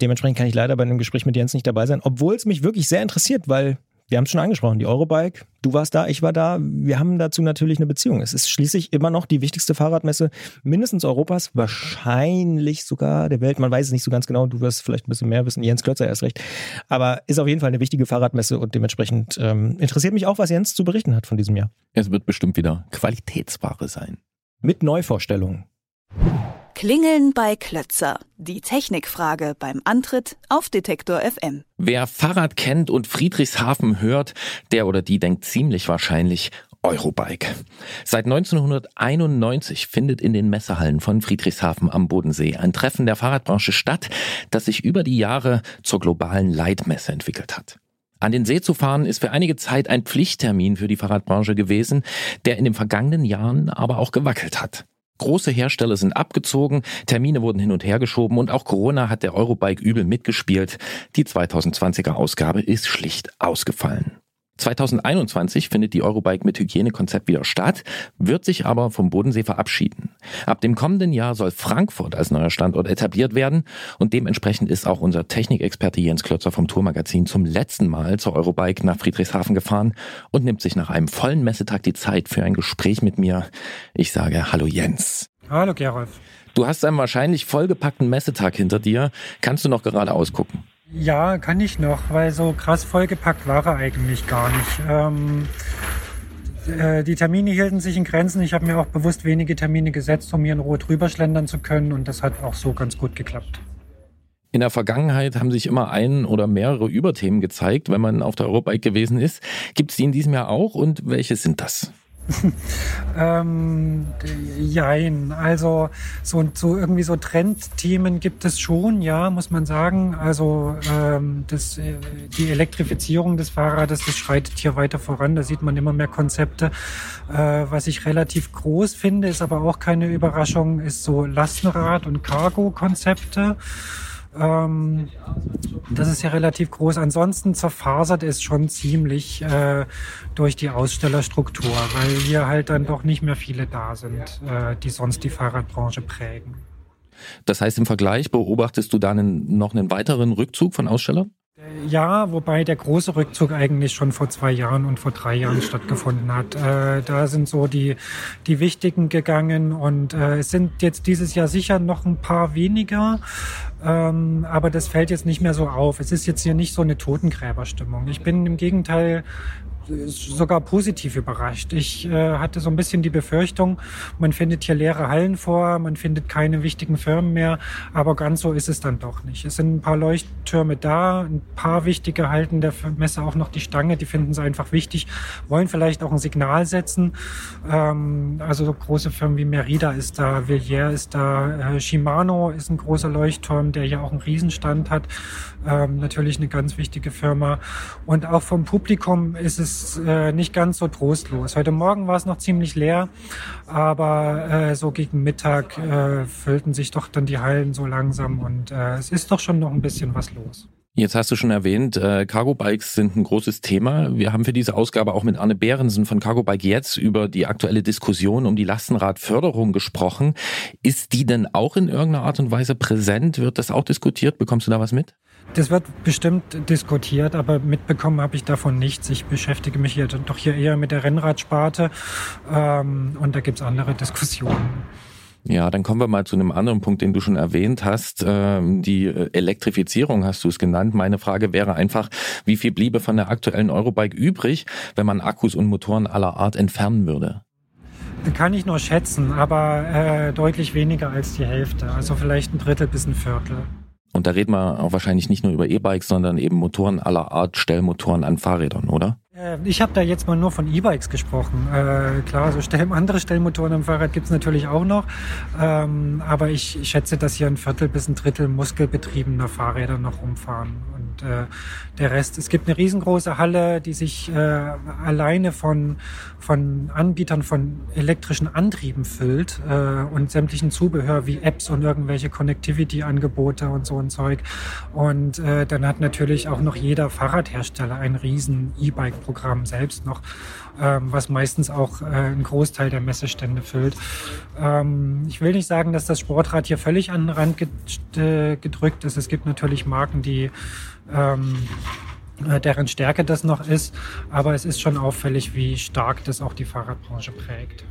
dementsprechend kann ich leider bei einem Gespräch mit Jens nicht dabei sein, obwohl es mich wirklich sehr interessiert, weil wir haben es schon angesprochen, die Eurobike, du warst da, ich war da, wir haben dazu natürlich eine Beziehung. Es ist schließlich immer noch die wichtigste Fahrradmesse mindestens Europas, wahrscheinlich sogar der Welt. Man weiß es nicht so ganz genau, du wirst vielleicht ein bisschen mehr wissen, Jens Klötzer erst recht. Aber ist auf jeden Fall eine wichtige Fahrradmesse und dementsprechend ähm, interessiert mich auch, was Jens zu berichten hat von diesem Jahr. Es wird bestimmt wieder Qualitätsware sein. Mit Neuvorstellungen. Klingeln bei Klötzer. Die Technikfrage beim Antritt auf Detektor FM. Wer Fahrrad kennt und Friedrichshafen hört, der oder die denkt ziemlich wahrscheinlich Eurobike. Seit 1991 findet in den Messehallen von Friedrichshafen am Bodensee ein Treffen der Fahrradbranche statt, das sich über die Jahre zur globalen Leitmesse entwickelt hat. An den See zu fahren ist für einige Zeit ein Pflichttermin für die Fahrradbranche gewesen, der in den vergangenen Jahren aber auch gewackelt hat. Große Hersteller sind abgezogen, Termine wurden hin und her geschoben und auch Corona hat der Eurobike übel mitgespielt. Die 2020er Ausgabe ist schlicht ausgefallen. 2021 findet die Eurobike mit Hygienekonzept wieder statt, wird sich aber vom Bodensee verabschieden. Ab dem kommenden Jahr soll Frankfurt als neuer Standort etabliert werden und dementsprechend ist auch unser Technikexperte Jens Klötzer vom Tourmagazin zum letzten Mal zur Eurobike nach Friedrichshafen gefahren und nimmt sich nach einem vollen Messetag die Zeit für ein Gespräch mit mir. Ich sage Hallo Jens. Hallo Gerolf. Du hast einen wahrscheinlich vollgepackten Messetag hinter dir. Kannst du noch gerade ausgucken? Ja, kann ich noch, weil so krass vollgepackt war er eigentlich gar nicht. Ähm, äh, die Termine hielten sich in Grenzen. Ich habe mir auch bewusst wenige Termine gesetzt, um hier in Ruhe drüber schlendern zu können und das hat auch so ganz gut geklappt. In der Vergangenheit haben sich immer ein oder mehrere Überthemen gezeigt, wenn man auf der Eurobike gewesen ist. Gibt es die in diesem Jahr auch und welche sind das? ähm, jein. Also so, so irgendwie so Trendthemen gibt es schon, ja, muss man sagen. Also ähm, das, äh, die Elektrifizierung des Fahrrades, das schreitet hier weiter voran. Da sieht man immer mehr Konzepte. Äh, was ich relativ groß finde, ist aber auch keine Überraschung, ist so Lastenrad- und Cargo-Konzepte. Ähm, das ist ja relativ groß. Ansonsten zerfasert es schon ziemlich äh, durch die Ausstellerstruktur, weil hier halt dann doch nicht mehr viele da sind, äh, die sonst die Fahrradbranche prägen. Das heißt, im Vergleich beobachtest du da noch einen weiteren Rückzug von Ausstellern? Ja, wobei der große Rückzug eigentlich schon vor zwei Jahren und vor drei Jahren stattgefunden hat. Äh, da sind so die, die wichtigen gegangen und äh, es sind jetzt dieses Jahr sicher noch ein paar weniger, ähm, aber das fällt jetzt nicht mehr so auf. Es ist jetzt hier nicht so eine Totengräberstimmung. Ich bin im Gegenteil sogar positiv überrascht. Ich äh, hatte so ein bisschen die Befürchtung, man findet hier leere Hallen vor, man findet keine wichtigen Firmen mehr, aber ganz so ist es dann doch nicht. Es sind ein paar Leuchttürme da, ein paar wichtige halten der Messe auch noch die Stange, die finden es einfach wichtig, wollen vielleicht auch ein Signal setzen. Ähm, also so große Firmen wie Merida ist da, Villiers ist da, äh, Shimano ist ein großer Leuchtturm, der ja auch einen Riesenstand hat. Ähm, natürlich eine ganz wichtige Firma. Und auch vom Publikum ist es äh, nicht ganz so trostlos. Heute Morgen war es noch ziemlich leer, aber äh, so gegen Mittag äh, füllten sich doch dann die Hallen so langsam und äh, es ist doch schon noch ein bisschen was los. Jetzt hast du schon erwähnt, äh, Cargo Bikes sind ein großes Thema. Wir haben für diese Ausgabe auch mit Arne Behrensen von Cargo Bike jetzt über die aktuelle Diskussion um die Lastenradförderung gesprochen. Ist die denn auch in irgendeiner Art und Weise präsent? Wird das auch diskutiert? Bekommst du da was mit? Das wird bestimmt diskutiert, aber mitbekommen habe ich davon nichts. Ich beschäftige mich hier doch hier eher mit der Rennradsparte ähm, und da gibt's andere Diskussionen. Ja, dann kommen wir mal zu einem anderen Punkt, den du schon erwähnt hast. Ähm, die Elektrifizierung hast du es genannt. Meine Frage wäre einfach, wie viel bliebe von der aktuellen Eurobike übrig, wenn man Akkus und Motoren aller Art entfernen würde? Kann ich nur schätzen, aber äh, deutlich weniger als die Hälfte. Also vielleicht ein Drittel bis ein Viertel. Und da reden wir auch wahrscheinlich nicht nur über E-Bikes, sondern eben Motoren aller Art, Stellmotoren an Fahrrädern, oder? Äh, ich habe da jetzt mal nur von E-Bikes gesprochen. Äh, klar, so Stell andere Stellmotoren am Fahrrad gibt's natürlich auch noch. Ähm, aber ich schätze, dass hier ein Viertel bis ein Drittel muskelbetriebener Fahrräder noch rumfahren. Äh, der Rest, es gibt eine riesengroße Halle, die sich äh, alleine von, von Anbietern von elektrischen Antrieben füllt äh, und sämtlichen Zubehör wie Apps und irgendwelche Connectivity-Angebote und so ein Zeug. Und äh, dann hat natürlich auch noch jeder Fahrradhersteller ein riesen E-Bike Programm selbst noch, ähm, was meistens auch äh, einen Großteil der Messestände füllt. Ähm, ich will nicht sagen, dass das Sportrad hier völlig an den Rand gedrückt ist. Es gibt natürlich Marken, die ähm, äh, deren Stärke das noch ist, aber es ist schon auffällig, wie stark das auch die Fahrradbranche prägt.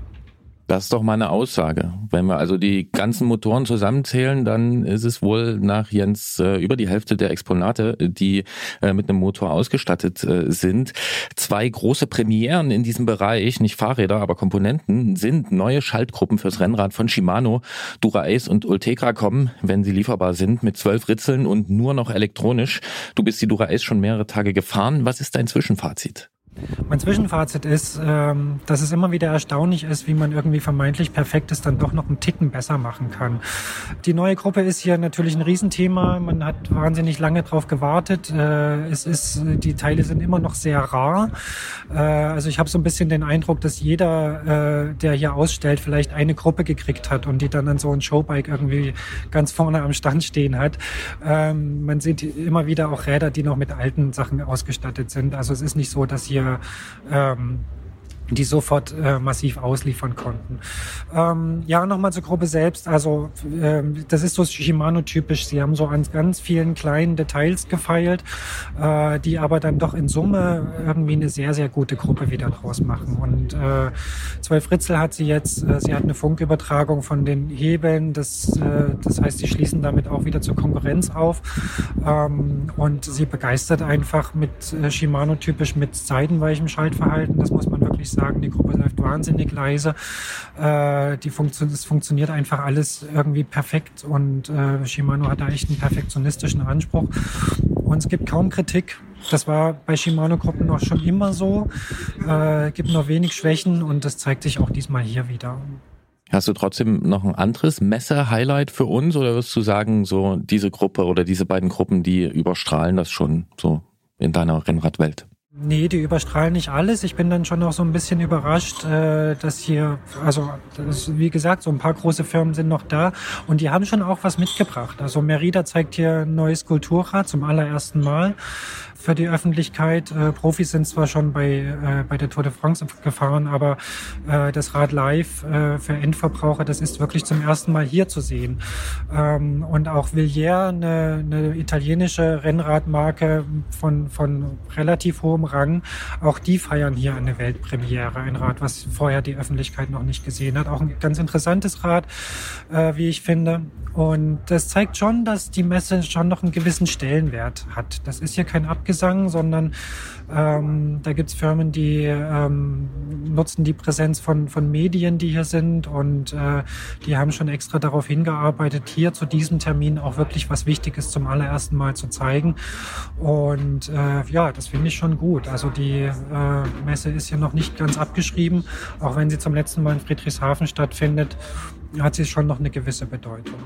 Das ist doch meine Aussage. Wenn wir also die ganzen Motoren zusammenzählen, dann ist es wohl nach Jens äh, über die Hälfte der Exponate, die äh, mit einem Motor ausgestattet äh, sind. Zwei große Premieren in diesem Bereich, nicht Fahrräder, aber Komponenten, sind neue Schaltgruppen fürs Rennrad von Shimano. Dura Ace und Ultegra kommen, wenn sie lieferbar sind, mit zwölf Ritzeln und nur noch elektronisch. Du bist die Dura Ace schon mehrere Tage gefahren. Was ist dein Zwischenfazit? Mein Zwischenfazit ist, ähm, dass es immer wieder erstaunlich ist, wie man irgendwie vermeintlich Perfektes dann doch noch einen Ticken besser machen kann. Die neue Gruppe ist hier natürlich ein Riesenthema. Man hat wahnsinnig lange drauf gewartet. Äh, es ist, die Teile sind immer noch sehr rar. Äh, also ich habe so ein bisschen den Eindruck, dass jeder, äh, der hier ausstellt, vielleicht eine Gruppe gekriegt hat und die dann an so ein Showbike irgendwie ganz vorne am Stand stehen hat. Ähm, man sieht immer wieder auch Räder, die noch mit alten Sachen ausgestattet sind. Also es ist nicht so, dass hier ähm, die sofort äh, massiv ausliefern konnten. Ähm, ja, nochmal zur Gruppe selbst. Also ähm, das ist so Shimano-typisch. Sie haben so an ganz vielen kleinen Details gefeilt, äh, die aber dann doch in Summe irgendwie eine sehr, sehr gute Gruppe wieder draus machen. Und äh, Zwölf Ritzel hat sie jetzt, äh, sie hat eine Funkübertragung von den Hebeln. Das, äh, das heißt, sie schließen damit auch wieder zur Konkurrenz auf. Ähm, und sie begeistert einfach mit äh, Shimano-typisch mit seidenweichem Schaltverhalten. Das muss man wirklich sagen sagen, die Gruppe läuft wahnsinnig leise. Äh, die Funktion, es funktioniert einfach alles irgendwie perfekt und äh, Shimano hat da echt einen perfektionistischen Anspruch. Und es gibt kaum Kritik. Das war bei Shimano-Gruppen auch schon immer so. Äh, gibt nur wenig Schwächen und das zeigt sich auch diesmal hier wieder. Hast du trotzdem noch ein anderes Messe-Highlight für uns oder wirst du sagen, so diese Gruppe oder diese beiden Gruppen, die überstrahlen das schon so in deiner Rennradwelt? Nee, die überstrahlen nicht alles. Ich bin dann schon noch so ein bisschen überrascht, äh, dass hier, also das, wie gesagt, so ein paar große Firmen sind noch da und die haben schon auch was mitgebracht. Also Merida zeigt hier ein neues Kulturrad zum allerersten Mal für die Öffentlichkeit. Äh, Profis sind zwar schon bei, äh, bei der Tour de France gefahren, aber äh, das Rad live äh, für Endverbraucher, das ist wirklich zum ersten Mal hier zu sehen. Ähm, und auch Villiers, eine, eine italienische Rennradmarke von, von relativ hohem Rang, auch die feiern hier eine Weltpremiere. Ein Rad, was vorher die Öffentlichkeit noch nicht gesehen hat. Auch ein ganz interessantes Rad, äh, wie ich finde. Und das zeigt schon, dass die Messe schon noch einen gewissen Stellenwert hat. Das ist hier kein Abgesang, sondern ähm, da gibt's Firmen, die ähm, nutzen die Präsenz von, von Medien, die hier sind und äh, die haben schon extra darauf hingearbeitet, hier zu diesem Termin auch wirklich was Wichtiges zum allerersten Mal zu zeigen. Und äh, ja, das finde ich schon gut. Also die äh, Messe ist hier noch nicht ganz abgeschrieben, auch wenn sie zum letzten Mal in Friedrichshafen stattfindet hat sie schon noch eine gewisse Bedeutung.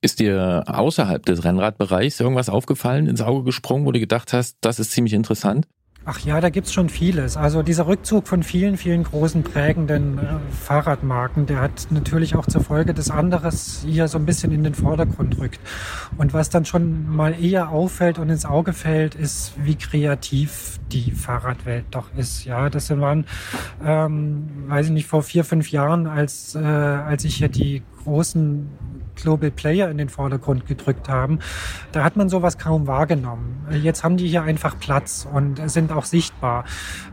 Ist dir außerhalb des Rennradbereichs irgendwas aufgefallen, ins Auge gesprungen, wo du gedacht hast, das ist ziemlich interessant? Ach ja, da gibt's schon vieles. Also dieser Rückzug von vielen, vielen großen prägenden äh, Fahrradmarken, der hat natürlich auch zur Folge, dass anderes hier so ein bisschen in den Vordergrund rückt. Und was dann schon mal eher auffällt und ins Auge fällt, ist, wie kreativ die Fahrradwelt doch ist. Ja, das waren, ähm, weiß ich nicht, vor vier, fünf Jahren, als, äh, als ich hier die großen Global Player in den Vordergrund gedrückt haben, da hat man sowas kaum wahrgenommen. Jetzt haben die hier einfach Platz und sind auch sichtbar.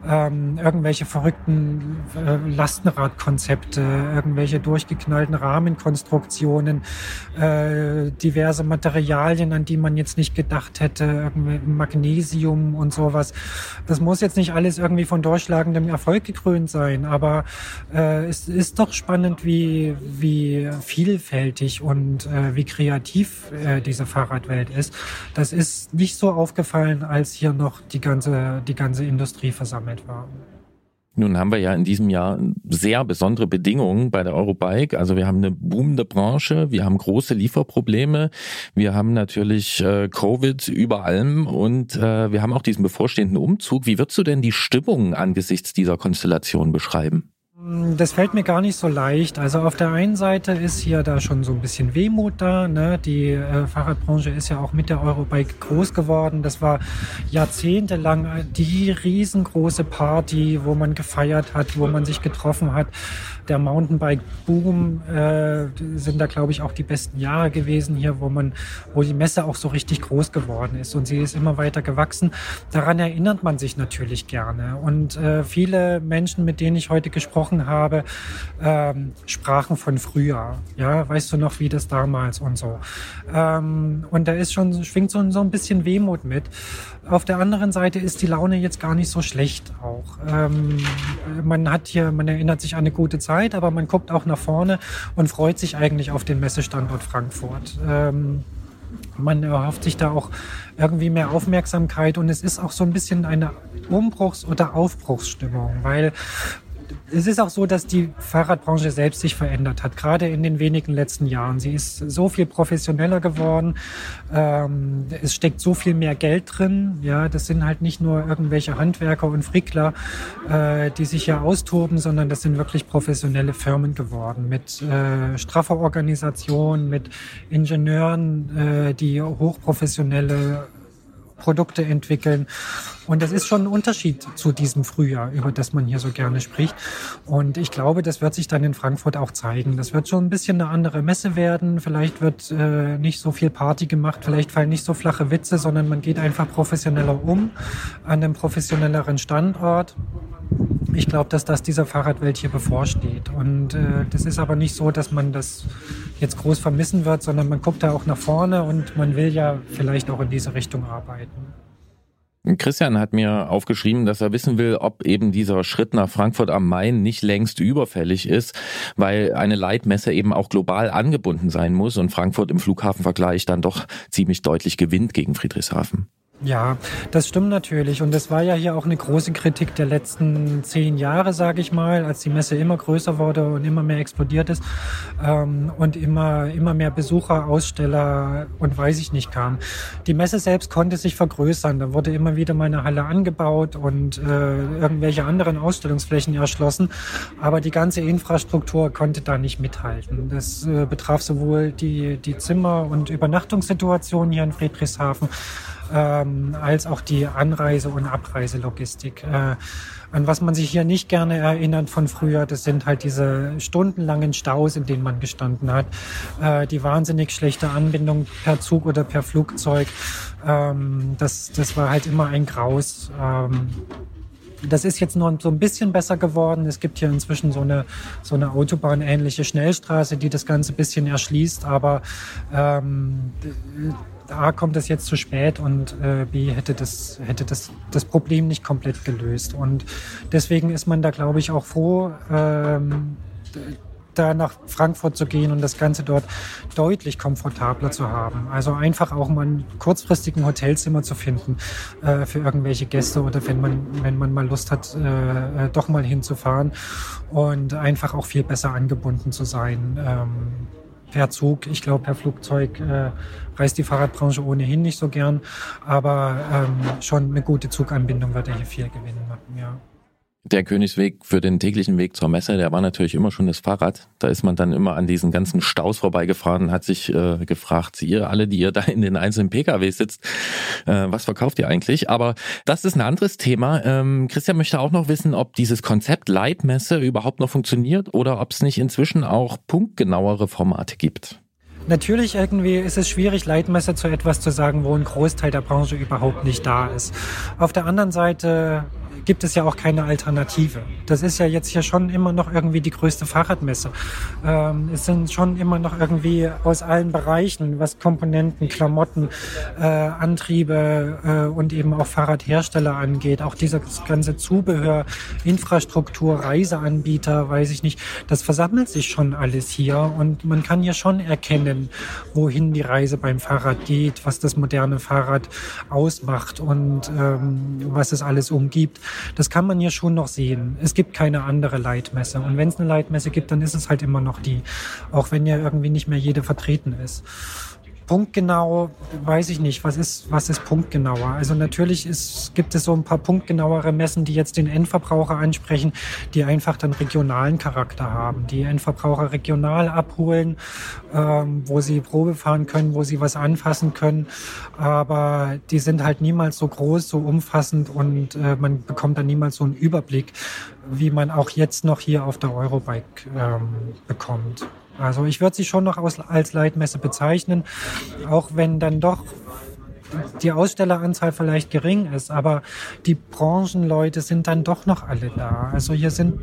Ähm, irgendwelche verrückten äh, Lastenradkonzepte, irgendwelche durchgeknallten Rahmenkonstruktionen, äh, diverse Materialien, an die man jetzt nicht gedacht hätte, Magnesium und sowas. Das muss jetzt nicht alles irgendwie von durchschlagendem Erfolg gekrönt sein, aber äh, es ist doch spannend, wie, wie vielfältig und und äh, wie kreativ äh, diese Fahrradwelt ist. Das ist nicht so aufgefallen, als hier noch die ganze, die ganze Industrie versammelt war. Nun haben wir ja in diesem Jahr sehr besondere Bedingungen bei der Eurobike. Also wir haben eine boomende Branche, wir haben große Lieferprobleme, wir haben natürlich äh, Covid über allem und äh, wir haben auch diesen bevorstehenden Umzug. Wie würdest du denn die Stimmung angesichts dieser Konstellation beschreiben? Das fällt mir gar nicht so leicht. Also auf der einen Seite ist hier da schon so ein bisschen Wehmut da. Ne? Die äh, Fahrradbranche ist ja auch mit der Eurobike groß geworden. Das war jahrzehntelang die riesengroße Party, wo man gefeiert hat, wo man sich getroffen hat der Mountainbike-Boom äh, sind da, glaube ich, auch die besten Jahre gewesen hier, wo man, wo die Messe auch so richtig groß geworden ist und sie ist immer weiter gewachsen. Daran erinnert man sich natürlich gerne. Und äh, viele Menschen, mit denen ich heute gesprochen habe, ähm, sprachen von früher. Ja, weißt du noch, wie das damals und so. Ähm, und da ist schon, schwingt so, so ein bisschen Wehmut mit. Auf der anderen Seite ist die Laune jetzt gar nicht so schlecht auch. Ähm, man hat hier, man erinnert sich an eine gute Zeit, aber man guckt auch nach vorne und freut sich eigentlich auf den Messestandort Frankfurt. Ähm, Man erhofft sich da auch irgendwie mehr Aufmerksamkeit und es ist auch so ein bisschen eine Umbruchs- oder Aufbruchsstimmung, weil es ist auch so, dass die Fahrradbranche selbst sich verändert hat, gerade in den wenigen letzten Jahren. Sie ist so viel professioneller geworden. Ähm, es steckt so viel mehr Geld drin. Ja, das sind halt nicht nur irgendwelche Handwerker und Frickler, äh, die sich hier austoben, sondern das sind wirklich professionelle Firmen geworden mit äh, straffer Organisation, mit Ingenieuren, äh, die hochprofessionelle Produkte entwickeln. Und das ist schon ein Unterschied zu diesem Frühjahr, über das man hier so gerne spricht. Und ich glaube, das wird sich dann in Frankfurt auch zeigen. Das wird schon ein bisschen eine andere Messe werden. Vielleicht wird äh, nicht so viel Party gemacht, vielleicht fallen nicht so flache Witze, sondern man geht einfach professioneller um an einem professionelleren Standort. Ich glaube, dass das dieser Fahrradwelt hier bevorsteht. Und äh, das ist aber nicht so, dass man das jetzt groß vermissen wird, sondern man guckt da auch nach vorne und man will ja vielleicht auch in diese Richtung arbeiten. Christian hat mir aufgeschrieben, dass er wissen will, ob eben dieser Schritt nach Frankfurt am Main nicht längst überfällig ist, weil eine Leitmesse eben auch global angebunden sein muss und Frankfurt im Flughafenvergleich dann doch ziemlich deutlich gewinnt gegen Friedrichshafen. Ja, das stimmt natürlich. Und das war ja hier auch eine große Kritik der letzten zehn Jahre, sage ich mal, als die Messe immer größer wurde und immer mehr explodiert ist ähm, und immer, immer mehr Besucher, Aussteller und weiß ich nicht kam. Die Messe selbst konnte sich vergrößern. Da wurde immer wieder mal eine Halle angebaut und äh, irgendwelche anderen Ausstellungsflächen erschlossen. Aber die ganze Infrastruktur konnte da nicht mithalten. Das äh, betraf sowohl die, die Zimmer- und Übernachtungssituation hier in Friedrichshafen, ähm, als auch die Anreise- und Abreiselogistik. Äh, an was man sich hier nicht gerne erinnert von früher, das sind halt diese stundenlangen Staus, in denen man gestanden hat, äh, die wahnsinnig schlechte Anbindung per Zug oder per Flugzeug. Ähm, das, das war halt immer ein Graus. Ähm, das ist jetzt nur so ein bisschen besser geworden. Es gibt hier inzwischen so eine, so eine Autobahnähnliche Schnellstraße, die das Ganze ein bisschen erschließt, aber ähm, A kommt es jetzt zu spät und äh, B hätte das hätte das das Problem nicht komplett gelöst und deswegen ist man da glaube ich auch froh ähm, da nach Frankfurt zu gehen und das Ganze dort deutlich komfortabler zu haben. Also einfach auch mal ein kurzfristigen Hotelzimmer zu finden äh, für irgendwelche Gäste oder wenn man, wenn man mal Lust hat, äh, äh doch mal hinzufahren und einfach auch viel besser angebunden zu sein. Ähm, per Zug. Ich glaube, per Flugzeug äh, reist die Fahrradbranche ohnehin nicht so gern, aber ähm, schon eine gute Zuganbindung wird er hier viel gewinnen machen, ja. Der Königsweg für den täglichen Weg zur Messe, der war natürlich immer schon das Fahrrad. Da ist man dann immer an diesen ganzen Staus vorbeigefahren und hat sich äh, gefragt, ihr alle, die ihr da in den einzelnen PKW sitzt, äh, was verkauft ihr eigentlich? Aber das ist ein anderes Thema. Ähm, Christian möchte auch noch wissen, ob dieses Konzept Leitmesse überhaupt noch funktioniert oder ob es nicht inzwischen auch punktgenauere Formate gibt. Natürlich irgendwie ist es schwierig, Leitmesse zu etwas zu sagen, wo ein Großteil der Branche überhaupt nicht da ist. Auf der anderen Seite gibt es ja auch keine Alternative. Das ist ja jetzt hier schon immer noch irgendwie die größte Fahrradmesse. Ähm, es sind schon immer noch irgendwie aus allen Bereichen, was Komponenten, Klamotten, äh, Antriebe äh, und eben auch Fahrradhersteller angeht, auch dieses ganze Zubehör, Infrastruktur, Reiseanbieter, weiß ich nicht, das versammelt sich schon alles hier und man kann hier schon erkennen, wohin die Reise beim Fahrrad geht, was das moderne Fahrrad ausmacht und ähm, was es alles umgibt. Das kann man hier schon noch sehen. Es gibt keine andere Leitmesse. Und wenn es eine Leitmesse gibt, dann ist es halt immer noch die. Auch wenn ja irgendwie nicht mehr jede vertreten ist. Punktgenau weiß ich nicht. Was ist, was ist punktgenauer? Also natürlich ist, gibt es so ein paar punktgenauere Messen, die jetzt den Endverbraucher ansprechen, die einfach dann regionalen Charakter haben, die Endverbraucher regional abholen, ähm, wo sie Probe fahren können, wo sie was anfassen können. Aber die sind halt niemals so groß, so umfassend und äh, man bekommt dann niemals so einen Überblick, wie man auch jetzt noch hier auf der Eurobike ähm, bekommt. Also ich würde sie schon noch als Leitmesse bezeichnen, auch wenn dann doch die Ausstelleranzahl vielleicht gering ist, aber die Branchenleute sind dann doch noch alle da. Also hier sind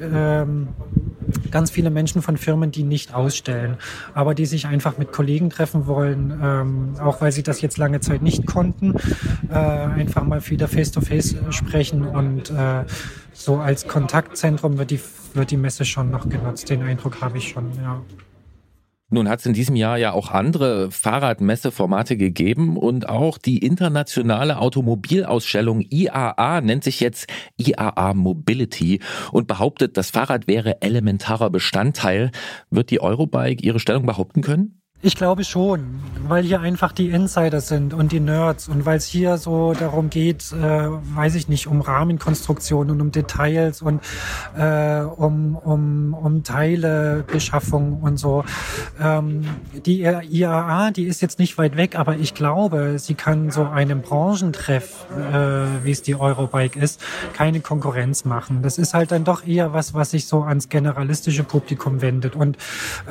ähm, ganz viele Menschen von Firmen, die nicht ausstellen, aber die sich einfach mit Kollegen treffen wollen, ähm, auch weil sie das jetzt lange Zeit nicht konnten, äh, einfach mal wieder face-to-face -face sprechen und äh, so als Kontaktzentrum wird die, wird die Messe schon noch genutzt. Den Eindruck habe ich schon, ja. Nun hat es in diesem Jahr ja auch andere Fahrradmesseformate gegeben und auch die internationale Automobilausstellung IAA nennt sich jetzt IAA Mobility und behauptet, das Fahrrad wäre elementarer Bestandteil. Wird die Eurobike ihre Stellung behaupten können? Ich glaube schon, weil hier einfach die Insider sind und die Nerds und weil es hier so darum geht, äh, weiß ich nicht, um Rahmenkonstruktionen und um Details und äh, um, um, um Teilebeschaffung und so. Ähm, die IAA, die ist jetzt nicht weit weg, aber ich glaube, sie kann so einem Branchentreff, äh, wie es die Eurobike ist, keine Konkurrenz machen. Das ist halt dann doch eher was, was sich so ans generalistische Publikum wendet und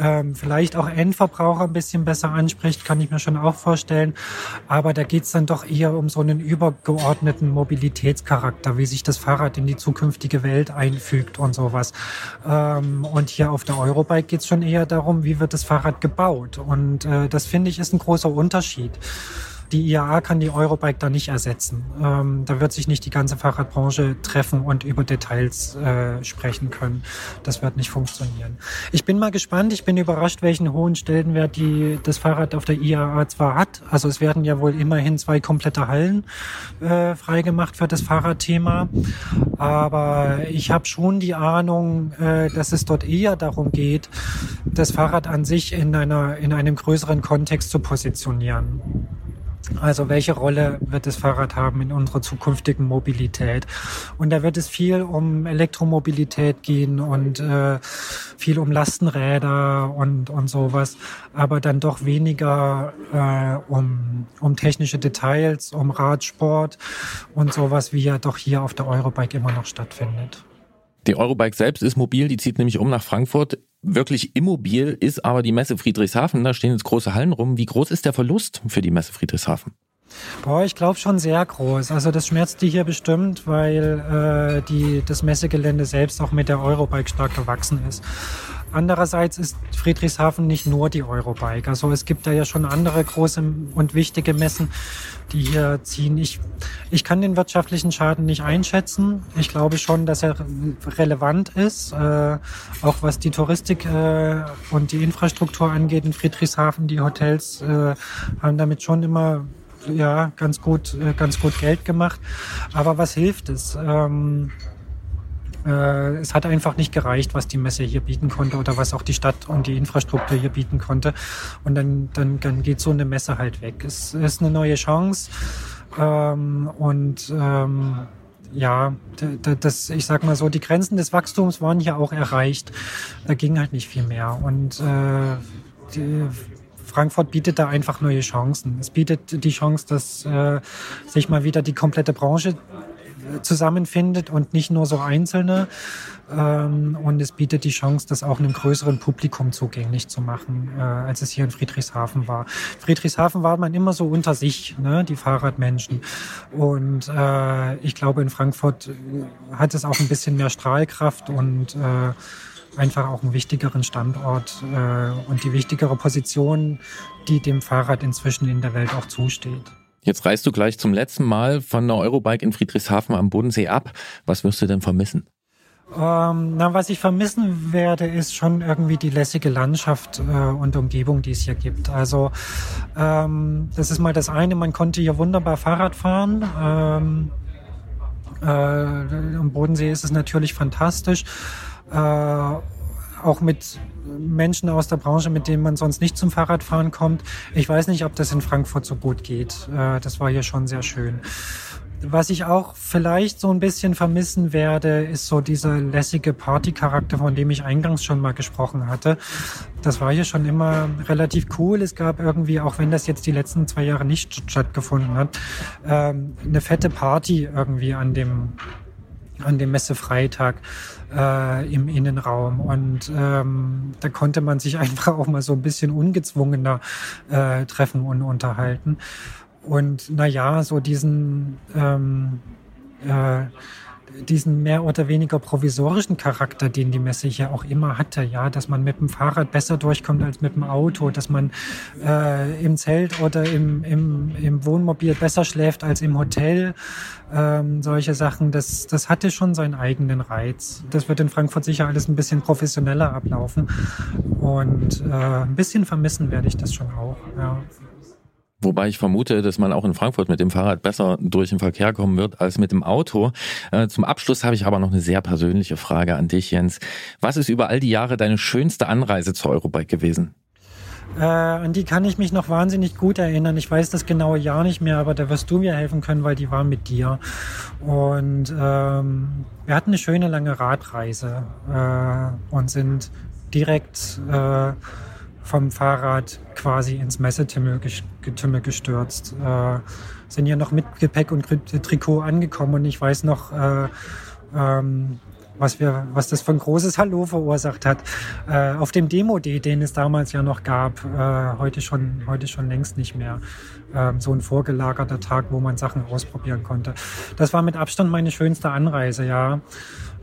ähm, vielleicht auch Endverbraucher ein bisschen bisschen besser anspricht, kann ich mir schon auch vorstellen. Aber da geht es dann doch eher um so einen übergeordneten Mobilitätscharakter, wie sich das Fahrrad in die zukünftige Welt einfügt und sowas. Ähm, und hier auf der Eurobike geht es schon eher darum, wie wird das Fahrrad gebaut. Und äh, das finde ich ist ein großer Unterschied. Die IAA kann die Eurobike da nicht ersetzen. Ähm, da wird sich nicht die ganze Fahrradbranche treffen und über Details äh, sprechen können. Das wird nicht funktionieren. Ich bin mal gespannt. Ich bin überrascht, welchen hohen Stellenwert die, das Fahrrad auf der IAA zwar hat. Also es werden ja wohl immerhin zwei komplette Hallen äh, freigemacht für das Fahrradthema. Aber ich habe schon die Ahnung, äh, dass es dort eher darum geht, das Fahrrad an sich in einer in einem größeren Kontext zu positionieren. Also welche Rolle wird das Fahrrad haben in unserer zukünftigen Mobilität? Und da wird es viel um Elektromobilität gehen und äh, viel um Lastenräder und, und sowas, aber dann doch weniger äh, um, um technische Details, um Radsport und sowas, wie ja doch hier auf der Eurobike immer noch stattfindet. Die Eurobike selbst ist mobil, die zieht nämlich um nach Frankfurt. Wirklich immobil ist aber die Messe Friedrichshafen. Da stehen jetzt große Hallen rum. Wie groß ist der Verlust für die Messe Friedrichshafen? Boah, ich glaube schon sehr groß. Also das schmerzt die hier bestimmt, weil äh, die, das Messegelände selbst auch mit der Eurobike stark gewachsen ist. Andererseits ist Friedrichshafen nicht nur die Eurobike. Also es gibt da ja schon andere große und wichtige Messen, die hier ziehen. Ich, ich kann den wirtschaftlichen Schaden nicht einschätzen. Ich glaube schon, dass er relevant ist, äh, auch was die Touristik äh, und die Infrastruktur angeht in Friedrichshafen. Die Hotels äh, haben damit schon immer ja ganz gut, äh, ganz gut Geld gemacht. Aber was hilft es? Ähm, äh, es hat einfach nicht gereicht, was die Messe hier bieten konnte oder was auch die Stadt und die Infrastruktur hier bieten konnte. Und dann, dann, dann geht so eine Messe halt weg. Es ist eine neue Chance. Ähm, und ähm, ja, das, ich sag mal so, die Grenzen des Wachstums waren hier auch erreicht. Da ging halt nicht viel mehr. Und äh, die, Frankfurt bietet da einfach neue Chancen. Es bietet die Chance, dass äh, sich mal wieder die komplette Branche zusammenfindet und nicht nur so Einzelne. Ähm, und es bietet die Chance, das auch einem größeren Publikum zugänglich zu machen, äh, als es hier in Friedrichshafen war. Friedrichshafen war man immer so unter sich, ne, die Fahrradmenschen. Und äh, ich glaube, in Frankfurt äh, hat es auch ein bisschen mehr Strahlkraft und äh, einfach auch einen wichtigeren Standort äh, und die wichtigere Position, die dem Fahrrad inzwischen in der Welt auch zusteht. Jetzt reist du gleich zum letzten Mal von der Eurobike in Friedrichshafen am Bodensee ab. Was wirst du denn vermissen? Ähm, na, was ich vermissen werde, ist schon irgendwie die lässige Landschaft äh, und Umgebung, die es hier gibt. Also ähm, das ist mal das eine, man konnte hier wunderbar Fahrrad fahren. Ähm, äh, am Bodensee ist es natürlich fantastisch. Äh, auch mit Menschen aus der Branche, mit denen man sonst nicht zum Fahrradfahren kommt. Ich weiß nicht, ob das in Frankfurt so gut geht. Äh, das war hier schon sehr schön. Was ich auch vielleicht so ein bisschen vermissen werde, ist so dieser lässige Partycharakter, von dem ich eingangs schon mal gesprochen hatte. Das war hier schon immer relativ cool. Es gab irgendwie, auch wenn das jetzt die letzten zwei Jahre nicht stattgefunden hat, ähm, eine fette Party irgendwie an dem an dem Messefreitag äh, im Innenraum. Und ähm, da konnte man sich einfach auch mal so ein bisschen ungezwungener äh, treffen und unterhalten. Und naja, so diesen ähm, äh, diesen mehr oder weniger provisorischen Charakter, den die Messe ja auch immer hatte, ja, dass man mit dem Fahrrad besser durchkommt als mit dem Auto, dass man äh, im Zelt oder im, im, im Wohnmobil besser schläft als im Hotel, ähm, solche Sachen, das, das hatte schon seinen eigenen Reiz. Das wird in Frankfurt sicher alles ein bisschen professioneller ablaufen und äh, ein bisschen vermissen werde ich das schon auch, ja. Wobei ich vermute, dass man auch in Frankfurt mit dem Fahrrad besser durch den Verkehr kommen wird als mit dem Auto. Äh, zum Abschluss habe ich aber noch eine sehr persönliche Frage an dich, Jens. Was ist über all die Jahre deine schönste Anreise zur Eurobike gewesen? Äh, an die kann ich mich noch wahnsinnig gut erinnern. Ich weiß das genaue Jahr nicht mehr, aber da wirst du mir helfen können, weil die war mit dir. Und ähm, wir hatten eine schöne lange Radreise äh, und sind direkt äh, vom Fahrrad quasi ins Messetümmel gestürzt. Äh, sind ja noch mit Gepäck und Trikot angekommen und ich weiß noch, äh, ähm, was, wir, was das für ein großes Hallo verursacht hat. Äh, auf dem Demo-D, den es damals ja noch gab, äh, heute, schon, heute schon längst nicht mehr. Ähm, so ein vorgelagerter Tag, wo man Sachen ausprobieren konnte. Das war mit Abstand meine schönste Anreise, ja.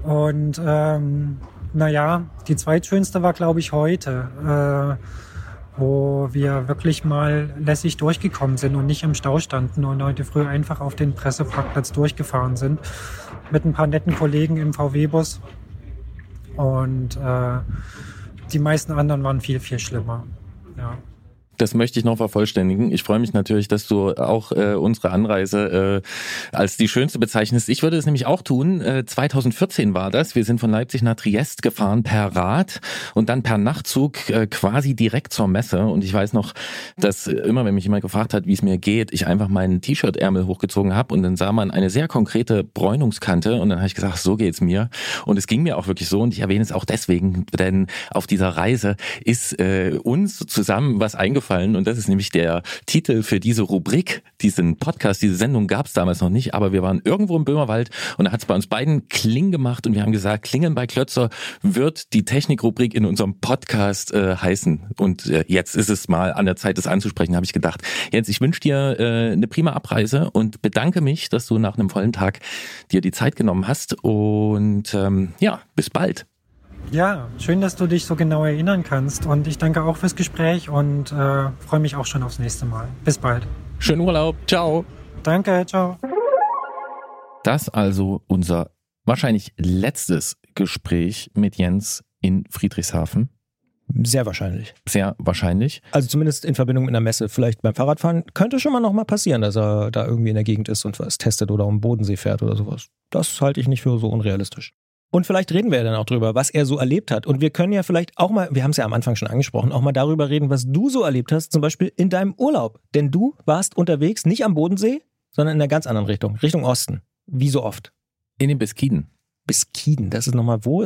Und ähm, naja, die zweitschönste war, glaube ich, heute, äh, wo wir wirklich mal lässig durchgekommen sind und nicht im Stau standen und heute früh einfach auf den Presseparkplatz durchgefahren sind mit ein paar netten Kollegen im VW-Bus. Und äh, die meisten anderen waren viel, viel schlimmer. Das möchte ich noch vervollständigen. Ich freue mich natürlich, dass du auch äh, unsere Anreise äh, als die schönste bezeichnest. Ich würde es nämlich auch tun. Äh, 2014 war das. Wir sind von Leipzig nach Triest gefahren per Rad und dann per Nachtzug äh, quasi direkt zur Messe. Und ich weiß noch, dass immer, wenn mich jemand gefragt hat, wie es mir geht, ich einfach meinen T-Shirt-Ärmel hochgezogen habe und dann sah man eine sehr konkrete Bräunungskante und dann habe ich gesagt, so geht's mir. Und es ging mir auch wirklich so und ich erwähne es auch deswegen, denn auf dieser Reise ist äh, uns zusammen was eingefallen eingefallen und das ist nämlich der Titel für diese Rubrik, diesen Podcast, diese Sendung gab es damals noch nicht, aber wir waren irgendwo im Böhmerwald und da hat es bei uns beiden Kling gemacht und wir haben gesagt, Klingen bei Klötzer wird die Technikrubrik in unserem Podcast äh, heißen und äh, jetzt ist es mal an der Zeit, das anzusprechen, habe ich gedacht. Jens, ich wünsche dir äh, eine prima Abreise und bedanke mich, dass du nach einem vollen Tag dir die Zeit genommen hast und ähm, ja, bis bald. Ja, schön, dass du dich so genau erinnern kannst. Und ich danke auch fürs Gespräch und äh, freue mich auch schon aufs nächste Mal. Bis bald. Schönen Urlaub. Ciao. Danke, ciao. Das also unser wahrscheinlich letztes Gespräch mit Jens in Friedrichshafen. Sehr wahrscheinlich. Sehr wahrscheinlich. Also zumindest in Verbindung mit einer Messe, vielleicht beim Fahrradfahren, könnte schon mal nochmal passieren, dass er da irgendwie in der Gegend ist und was testet oder um Bodensee fährt oder sowas. Das halte ich nicht für so unrealistisch. Und vielleicht reden wir ja dann auch drüber, was er so erlebt hat. Und wir können ja vielleicht auch mal, wir haben es ja am Anfang schon angesprochen, auch mal darüber reden, was du so erlebt hast, zum Beispiel in deinem Urlaub. Denn du warst unterwegs nicht am Bodensee, sondern in einer ganz anderen Richtung, Richtung Osten. Wie so oft. In den Beskiden. Beskiden, das ist nochmal wo?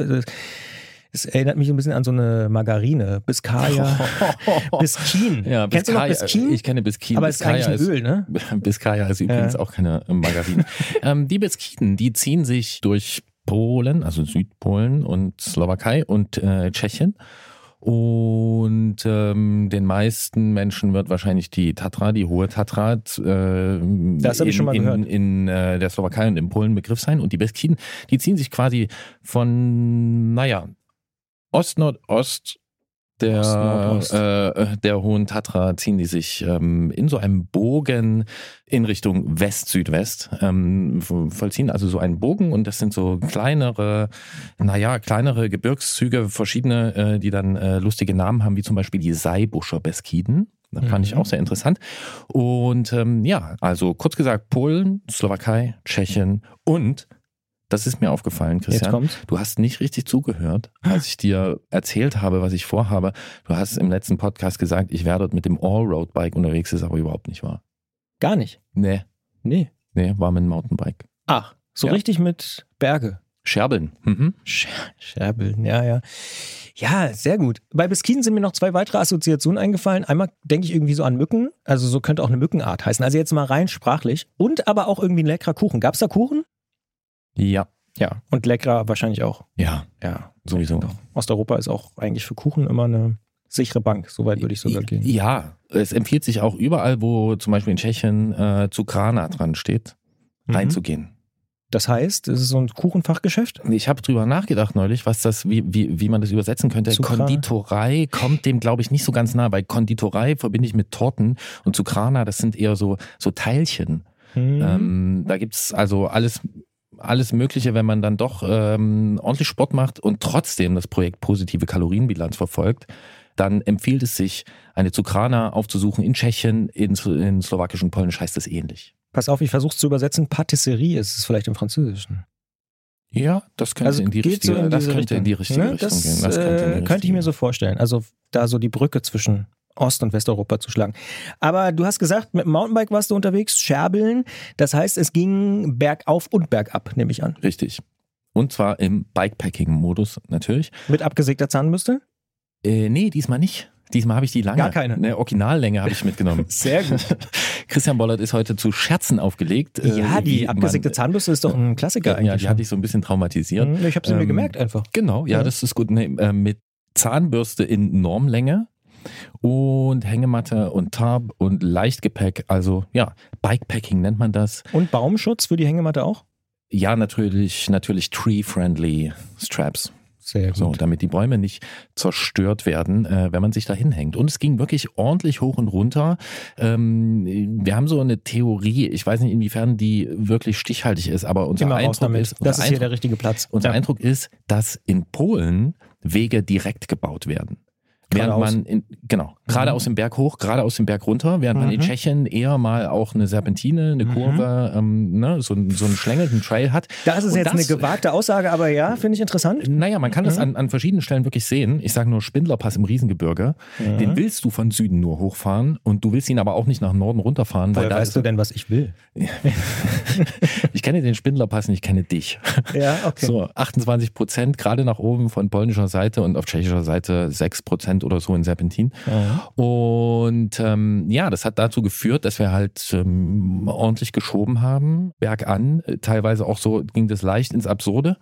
Es erinnert mich ein bisschen an so eine Margarine. Biskaya. Biskin. Ja, Kennst du noch Biskin? Ich kenne Biskin. Aber es ist eigentlich ein Öl, ne? Biskaya ist übrigens ja. auch keine Margarine. ähm, die Beskiden, die ziehen sich durch Polen, also Südpolen und Slowakei und äh, Tschechien. Und ähm, den meisten Menschen wird wahrscheinlich die Tatra, die hohe Tatra, äh, das in, ich schon mal gehört. in, in äh, der Slowakei und in Polen Begriff sein. Und die Beskiden, die ziehen sich quasi von, naja, Ost-Nordost der, äh, der Hohen Tatra ziehen die sich ähm, in so einem Bogen in Richtung West-Südwest, ähm, vollziehen also so einen Bogen und das sind so kleinere, naja, kleinere Gebirgszüge, verschiedene, äh, die dann äh, lustige Namen haben, wie zum Beispiel die Saibuscher Beskiden. Das fand ich mhm. auch sehr interessant. Und ähm, ja, also kurz gesagt, Polen, Slowakei, Tschechien und das ist mir aufgefallen, Christian. Du hast nicht richtig zugehört, als ich dir erzählt habe, was ich vorhabe. Du hast im letzten Podcast gesagt, ich wäre dort mit dem Allroad-Bike unterwegs, ist aber überhaupt nicht wahr. Gar nicht? Nee. Nee. Nee, war mit dem Mountainbike. Ach, so ja. richtig mit Berge. Scherbeln. Mhm. Scherbeln, ja, ja. Ja, sehr gut. Bei Beskiden sind mir noch zwei weitere Assoziationen eingefallen. Einmal denke ich irgendwie so an Mücken. Also so könnte auch eine Mückenart heißen. Also jetzt mal rein sprachlich. Und aber auch irgendwie ein leckerer Kuchen. Gab es da Kuchen? Ja. Ja, und leckerer wahrscheinlich auch. Ja, ja, sowieso. Ja, Osteuropa ist auch eigentlich für Kuchen immer eine sichere Bank. Soweit würde ich sogar gehen. Ja, es empfiehlt sich auch überall, wo zum Beispiel in Tschechien äh, Zukrana dran steht, mhm. reinzugehen. Das heißt, es ist so ein Kuchenfachgeschäft? Ich habe drüber nachgedacht neulich, was das, wie, wie, wie man das übersetzen könnte. Zucrana. Konditorei kommt dem, glaube ich, nicht so ganz nah, weil Konditorei verbinde ich mit Torten und Zucrana, das sind eher so, so Teilchen. Hm. Ähm, da gibt's also alles, alles Mögliche, wenn man dann doch ähm, ordentlich Sport macht und trotzdem das Projekt positive Kalorienbilanz verfolgt, dann empfiehlt es sich, eine Zucrana aufzusuchen in Tschechien, in, in Slowakisch und Polnisch heißt das ähnlich. Pass auf, ich versuche es zu übersetzen. Patisserie ist es vielleicht im Französischen. Ja, das könnte Also in die richtige, so in das könnte in die richtige Ne? Richtung das, gehen. Das äh, könnte ich mir so vorstellen. Also da so die Brücke zwischen Ost- und Westeuropa zu schlagen. Aber du hast gesagt, mit dem Mountainbike warst du unterwegs, Scherbeln. Das heißt, es ging bergauf und bergab, nehme ich an. Richtig. Und zwar im Bikepacking-Modus natürlich. Mit abgesägter Zahnbürste? Äh, nee, diesmal nicht. Diesmal habe ich die lange. Gar keine. Eine Originallänge habe ich mitgenommen. Sehr gut. Christian Bollert ist heute zu Scherzen aufgelegt. äh, ja, wie die man- abgesägte Zahnbürste ist doch ein Klassiker Ja, eigentlich. die hatte ich so ein bisschen traumatisiert. Mhm, Ich habe sie mir Ähm, gemerkt einfach. Genau, ja, Ja. das ist gut. Nee, äh, mit Zahnbürste in Normlänge und Hängematte und Tarp und Leichtgepäck. Also ja, Bikepacking nennt man das. Und Baumschutz für die Hängematte auch? Ja, natürlich, natürlich tree-friendly Straps. Sehr gut. So, damit die Bäume nicht zerstört werden, äh, wenn man sich da hinhängt. Und es ging wirklich ordentlich hoch und runter. Ähm, wir haben so eine Theorie, ich weiß nicht, inwiefern die wirklich stichhaltig ist, aber unser Immer Eindruck ist, das unser ist hier Eindruck, der richtige Platz. unser Ja. Eindruck ist, dass in Polen Wege direkt gebaut werden. Während Geradeaus. man in, genau, gerade Mhm. aus dem Berg hoch, gerade aus dem Berg runter, während man in Mhm. Tschechien eher mal auch eine Serpentine, eine Mhm. Kurve, ähm, ne, so, so einen Schlängel, einen Trail hat. Da ist es Und jetzt das- eine gewagte Aussage, aber ja, finde ich interessant. Naja, man kann das Mhm. an, an verschiedenen Stellen wirklich sehen. Ich sage nur Spindlerpass im Riesengebirge. Mhm. Den willst du von Süden nur hochfahren und du willst ihn aber auch nicht nach Norden runterfahren, weil Woher da weißt du denn, was ich will? ich kenne den Spindlerpass und ich kenne dich. Ja, okay. So, 28 Prozent gerade nach oben von polnischer Seite und auf tschechischer Seite 6 Prozent oder so in Serpentin. Mhm. Und ähm, ja, das hat dazu geführt, dass wir halt ähm, ordentlich geschoben haben, bergan. Äh, Teilweise auch so ging das leicht ins Absurde.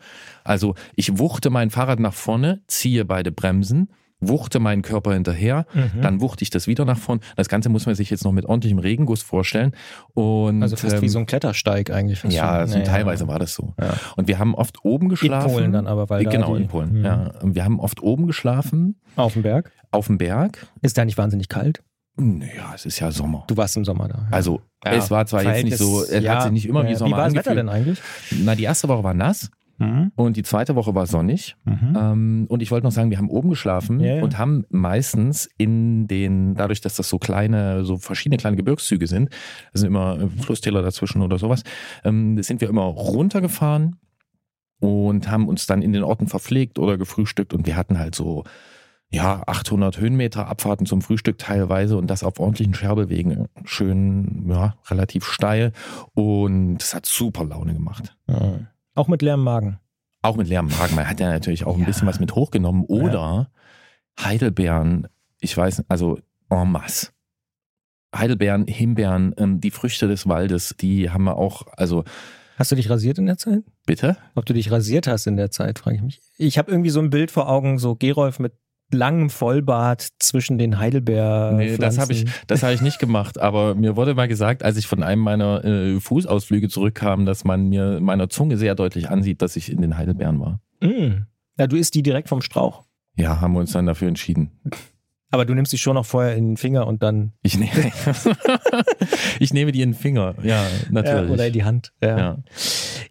Also ich wuchte mein Fahrrad nach vorne, ziehe beide Bremsen, wuchte meinen Körper hinterher, Mhm. dann wuchte ich das wieder nach vorne. Das Ganze muss man sich jetzt noch mit ordentlichem Regenguss vorstellen. Und, Also fast ähm, wie so ein Klettersteig eigentlich. ja, so Naja. teilweise war das so. Ja. Und wir haben oft oben geschlafen. Polen dann aber, weil da Genau, die- in Polen. Mhm. Ja. Und Wir haben oft oben geschlafen, Auf dem Berg. auf dem Berg. Ist da nicht wahnsinnig kalt? Naja, es ist ja Sommer. Du warst im Sommer da. Also Ja. es war zwar jetzt nicht so, es hat sich nicht immer wie ja. Sommer Wie war das Wetter angefühlt. denn eigentlich? Na, die erste Woche war nass Mhm. und die zweite Woche war sonnig. Mhm. Ähm, und ich wollte noch sagen, wir haben oben geschlafen Ja, ja. und haben meistens in den, dadurch, dass das so kleine, so verschiedene kleine Gebirgszüge sind, es sind immer Flusstäler dazwischen oder sowas, ähm, sind wir immer runtergefahren und haben uns dann in den Orten verpflegt oder gefrühstückt und wir hatten halt so ja, 800 Höhenmeter Abfahrten zum Frühstück teilweise und das auf ordentlichen Scherbelwegen. Schön, ja, relativ steil und es hat super Laune gemacht. Ja. Auch mit leerem Magen. Auch mit leerem Magen. Man hat ja natürlich auch ein Ja. bisschen was mit hochgenommen. Oder Heidelbeeren, ich weiß, also en masse. Heidelbeeren, Himbeeren, ähm, die Früchte des Waldes, die haben wir auch, also Hast du dich rasiert in der Zeit? bitte? Ob du dich rasiert hast in der Zeit, frage ich mich. Ich habe irgendwie so ein Bild vor Augen, so Gerolf mit langem Vollbart zwischen den Heidelbeer. Nee, das habe ich, das habe ich nicht gemacht. Aber mir wurde mal gesagt, als ich von einem meiner äh, Fußausflüge zurückkam, dass man mir meiner Zunge sehr deutlich ansieht, dass ich in den Heidelbeeren war. Mm. Ja, du isst die direkt vom Strauch. Ja, haben wir uns dann dafür entschieden. Aber du nimmst die schon noch vorher in den Finger und dann Ich nehme, ich nehme die in den Finger. Ja, natürlich. Ja, oder in die Hand. Ja, ja.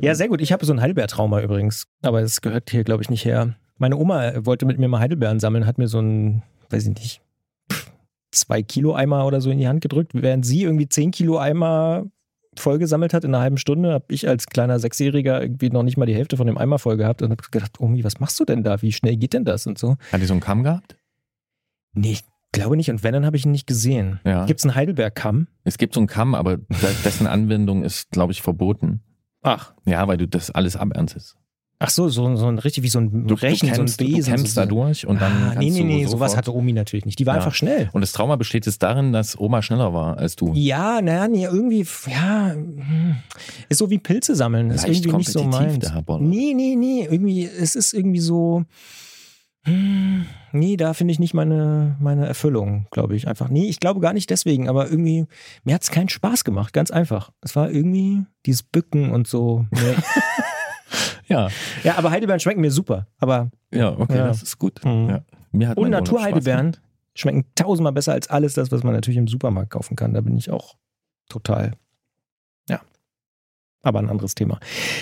ja. sehr gut. Ich habe so ein Heidelbeertrauma übrigens. Aber es gehört hier, glaube ich, nicht her. Meine Oma wollte mit mir mal Heidelbeeren sammeln, hat mir so ein, weiß ich nicht, zwei Kilo Eimer oder so in die Hand gedrückt, während sie irgendwie zehn Kilo Eimer vollgesammelt hat in einer halben Stunde, habe ich als kleiner Sechsjähriger irgendwie noch nicht mal die Hälfte von dem Eimer voll gehabt und habe gedacht, Omi, was machst du denn da? Wie schnell geht denn das und so? Hat die so einen Kamm gehabt? Nee, ich glaube nicht. Und wenn, dann habe ich ihn nicht gesehen. Ja. Gibt es einen Heidelbeerkamm? Es gibt so einen Kamm, aber de- dessen Anwendung ist, glaube ich, verboten. Ach. Ja, weil du das alles aberntest. Ach so, so, so ein richtig wie so ein Du, Rechen, du kämpfst, so ein Besen. du kämpfst da sozusagen. durch und dann ah, nee, nee, nee, sowas hatte Omi natürlich nicht. Die war Ja. einfach schnell. Und das Trauma besteht jetzt darin, dass Oma schneller war als du. Ja, naja, nee, irgendwie, ja, hm, ist so wie Pilze sammeln. Ist Leicht irgendwie nicht so meins. Herr Boller. Nee, nee, nee, irgendwie, es ist irgendwie so, Hm, Nee, da finde ich nicht meine, meine Erfüllung, glaube ich. Einfach. Nee, ich glaube gar nicht deswegen, aber irgendwie, mir hat es keinen Spaß gemacht, ganz einfach. Es war irgendwie dieses Bücken und so. Nee. Ja, ja, aber Heidelbeeren schmecken mir super. Aber ja, okay, Ja. das ist gut. Mhm. Ja. Mir hat und Naturheidelbeeren schmecken tausendmal besser als alles das, was man natürlich im Supermarkt kaufen kann. Da bin ich auch total. Aber ein anderes Thema.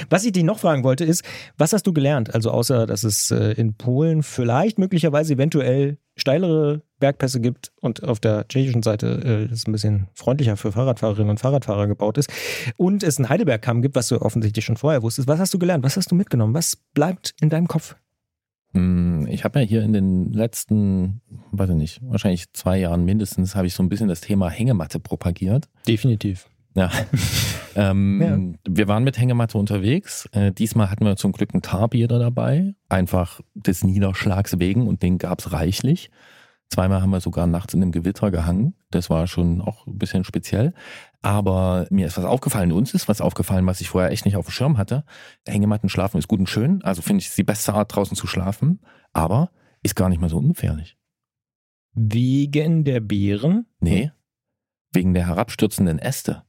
Was ich dich noch fragen wollte, ist, was hast du gelernt? Also außer, dass es äh, in Polen vielleicht möglicherweise eventuell steilere Bergpässe gibt und auf der tschechischen Seite äh, es ein bisschen freundlicher für Fahrradfahrerinnen und Fahrradfahrer gebaut ist und es einen Heidelbergkamm gibt, was du offensichtlich schon vorher wusstest. Was hast du gelernt? Was hast du mitgenommen? Was bleibt in deinem Kopf? Hm, Ich habe ja hier in den letzten, weiß ich nicht, wahrscheinlich zwei Jahren mindestens, habe ich so ein bisschen das Thema Hängematte propagiert. Definitiv. Ja. ähm, Wir waren mit Hängematte unterwegs. Äh, diesmal hatten wir zum Glück ein Tarbieder dabei, einfach des Niederschlags wegen und den gab's reichlich. Zweimal haben wir sogar nachts in einem Gewitter gehangen. Das war schon auch ein bisschen speziell. Aber mir ist was aufgefallen, uns ist was aufgefallen, was ich vorher echt nicht auf dem Schirm hatte. Hängematten schlafen ist gut und schön. Also finde ich es die beste Art, draußen zu schlafen. Aber ist gar nicht mal so ungefährlich. Wegen der Beeren, Nee. Wegen der herabstürzenden Äste.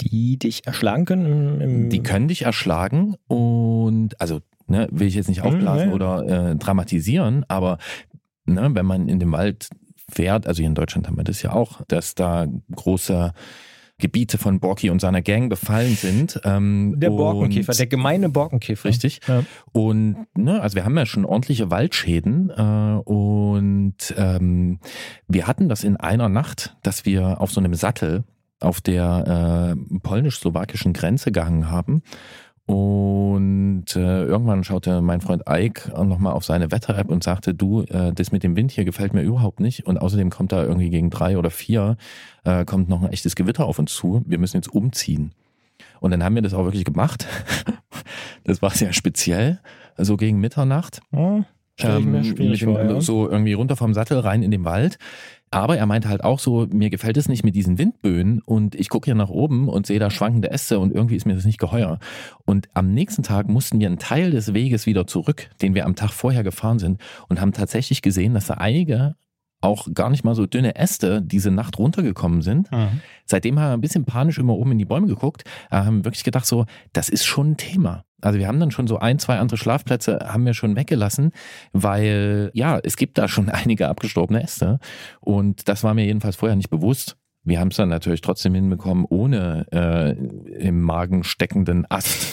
Die dich erschlagen können. Die können dich erschlagen und, also, ne, will ich jetzt nicht Mhm, aufblasen ja. oder äh, dramatisieren, aber ne, wenn man in den Wald fährt, also hier in Deutschland haben wir das ja auch, dass da große Gebiete von Borki und seiner Gang befallen sind. Ähm, der Borkenkäfer, der gemeine Borkenkäfer. Richtig. Ja. Und ne, also wir haben ja schon ordentliche Waldschäden äh, und ähm, wir hatten das in einer Nacht, dass wir auf so einem Sattel auf der äh, polnisch-slowakischen Grenze gehangen haben. Und äh, irgendwann schaute mein Freund Ike nochmal auf seine Wetter-App und sagte, du, äh, das mit dem Wind hier gefällt mir überhaupt nicht. Und außerdem kommt da irgendwie gegen drei oder vier, äh, kommt noch ein echtes Gewitter auf uns zu. Wir müssen jetzt umziehen. Und dann haben wir das auch wirklich gemacht. Das war sehr speziell, so gegen Mitternacht. Ja, Ähm, mit vor, ja. So irgendwie runter vom Sattel rein in den Wald. Aber er meinte halt auch so, mir gefällt es nicht mit diesen Windböen und ich gucke hier nach oben und sehe da schwankende Äste und irgendwie ist mir das nicht geheuer. Und am nächsten Tag mussten wir einen Teil des Weges wieder zurück, den wir am Tag vorher gefahren sind und haben tatsächlich gesehen, dass da einige auch gar nicht mal so dünne Äste diese Nacht runtergekommen sind. Mhm. Seitdem haben wir ein bisschen panisch immer oben in die Bäume geguckt, äh, haben wirklich gedacht so, das ist schon ein Thema. Also wir haben dann schon so ein, zwei andere Schlafplätze haben wir schon weggelassen, weil ja, es gibt da schon einige abgestorbene Äste und das war mir jedenfalls vorher nicht bewusst. Wir haben es dann natürlich trotzdem hinbekommen, ohne äh, im Magen steckenden Ast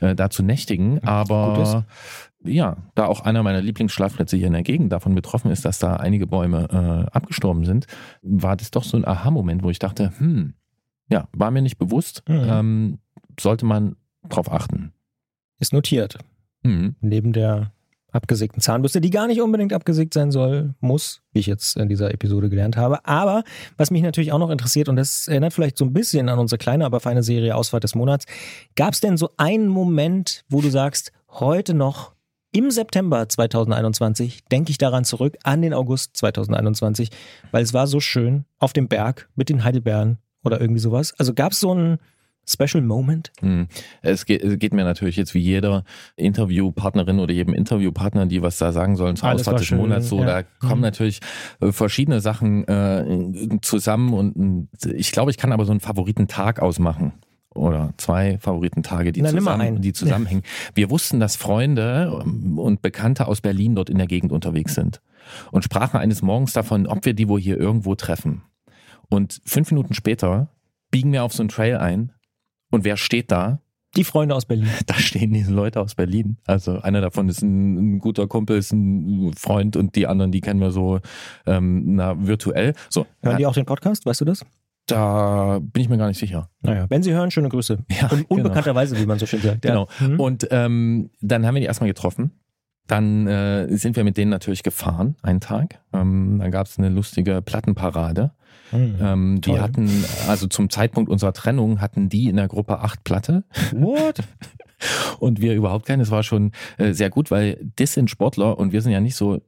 äh, da zu nächtigen. Aber ja, da auch einer meiner Lieblingsschlafplätze hier in der Gegend davon betroffen ist, dass da einige Bäume äh, abgestorben sind, war das doch so ein Aha-Moment, wo ich dachte, hm, ja, war mir nicht bewusst, Mhm. ähm, sollte man drauf achten. Ist notiert. Mhm. Neben der abgesägten Zahnbürste, die gar nicht unbedingt abgesägt sein soll, muss, wie ich jetzt in dieser Episode gelernt habe. Aber was mich natürlich auch noch interessiert, und das erinnert vielleicht so ein bisschen an unsere kleine, aber feine Serie Ausfahrt des Monats, gab es denn so einen Moment, wo du sagst, heute noch im September 2021 denke ich daran zurück, an den August 2021, weil es war so schön auf dem Berg mit den Heidelbeeren oder irgendwie sowas. Also gab es so einen Special Moment? Hm. Es geht, es geht mir natürlich jetzt wie jeder Interviewpartnerin oder jedem Interviewpartner, die was da sagen sollen zur Alles Ausfahrt des Monats. So, ja. da kommen Mhm. natürlich äh, verschiedene Sachen äh, zusammen und äh, ich glaube, ich kann aber so einen Favoritentag ausmachen. Oder zwei Favoritentage, die, Na, zusammen, die zusammenhängen. Wir wussten, dass Freunde ähm, und Bekannte aus Berlin dort in der Gegend unterwegs sind und sprachen eines Morgens davon, ob wir die wohl hier irgendwo treffen. Und fünf Minuten später biegen wir auf so einen Trail ein und wer steht da? Die Freunde aus Berlin. Da stehen diese Leute aus Berlin. Also einer davon ist ein, ein guter Kumpel, ist ein Freund und die anderen, die kennen wir so ähm, na, virtuell. So, Hören äh, die auch den Podcast, weißt du das? Da bin ich mir gar nicht sicher. Naja, wenn Sie hören, schöne Grüße. Ja, Un unbekannterweise, wie man so schön sagt. Genau. Ja. Mhm. Und ähm, dann haben wir die erstmal getroffen. Dann äh, sind wir mit denen natürlich gefahren, einen Tag. Ähm, dann gab es eine lustige Plattenparade. Mhm. Ähm, die hatten, also zum Zeitpunkt unserer Trennung, hatten die in der Gruppe acht Platte. What? Und wir überhaupt keine. Es war schon äh, sehr gut, weil das sind Sportler und wir sind ja nicht so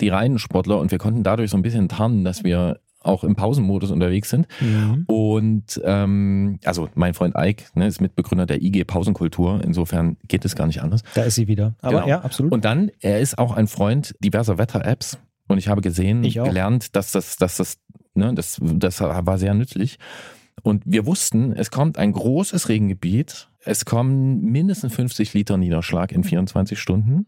die reinen Sportler und wir konnten dadurch so ein bisschen tarnen, dass wir auch im Pausenmodus unterwegs sind. Mhm. Und ähm, also mein Freund Ike ne, ist Mitbegründer der IG Pausenkultur. Insofern geht es gar nicht anders. Da ist sie wieder. Aber Genau. ja, absolut. Und dann, er ist auch ein Freund diverser Wetter-Apps. Und ich habe gesehen, Ich gelernt, dass das, dass das, ne, das, das war sehr nützlich. Und wir wussten, es kommt ein großes Regengebiet. Es kommen mindestens 50 Liter Niederschlag in 24 Stunden.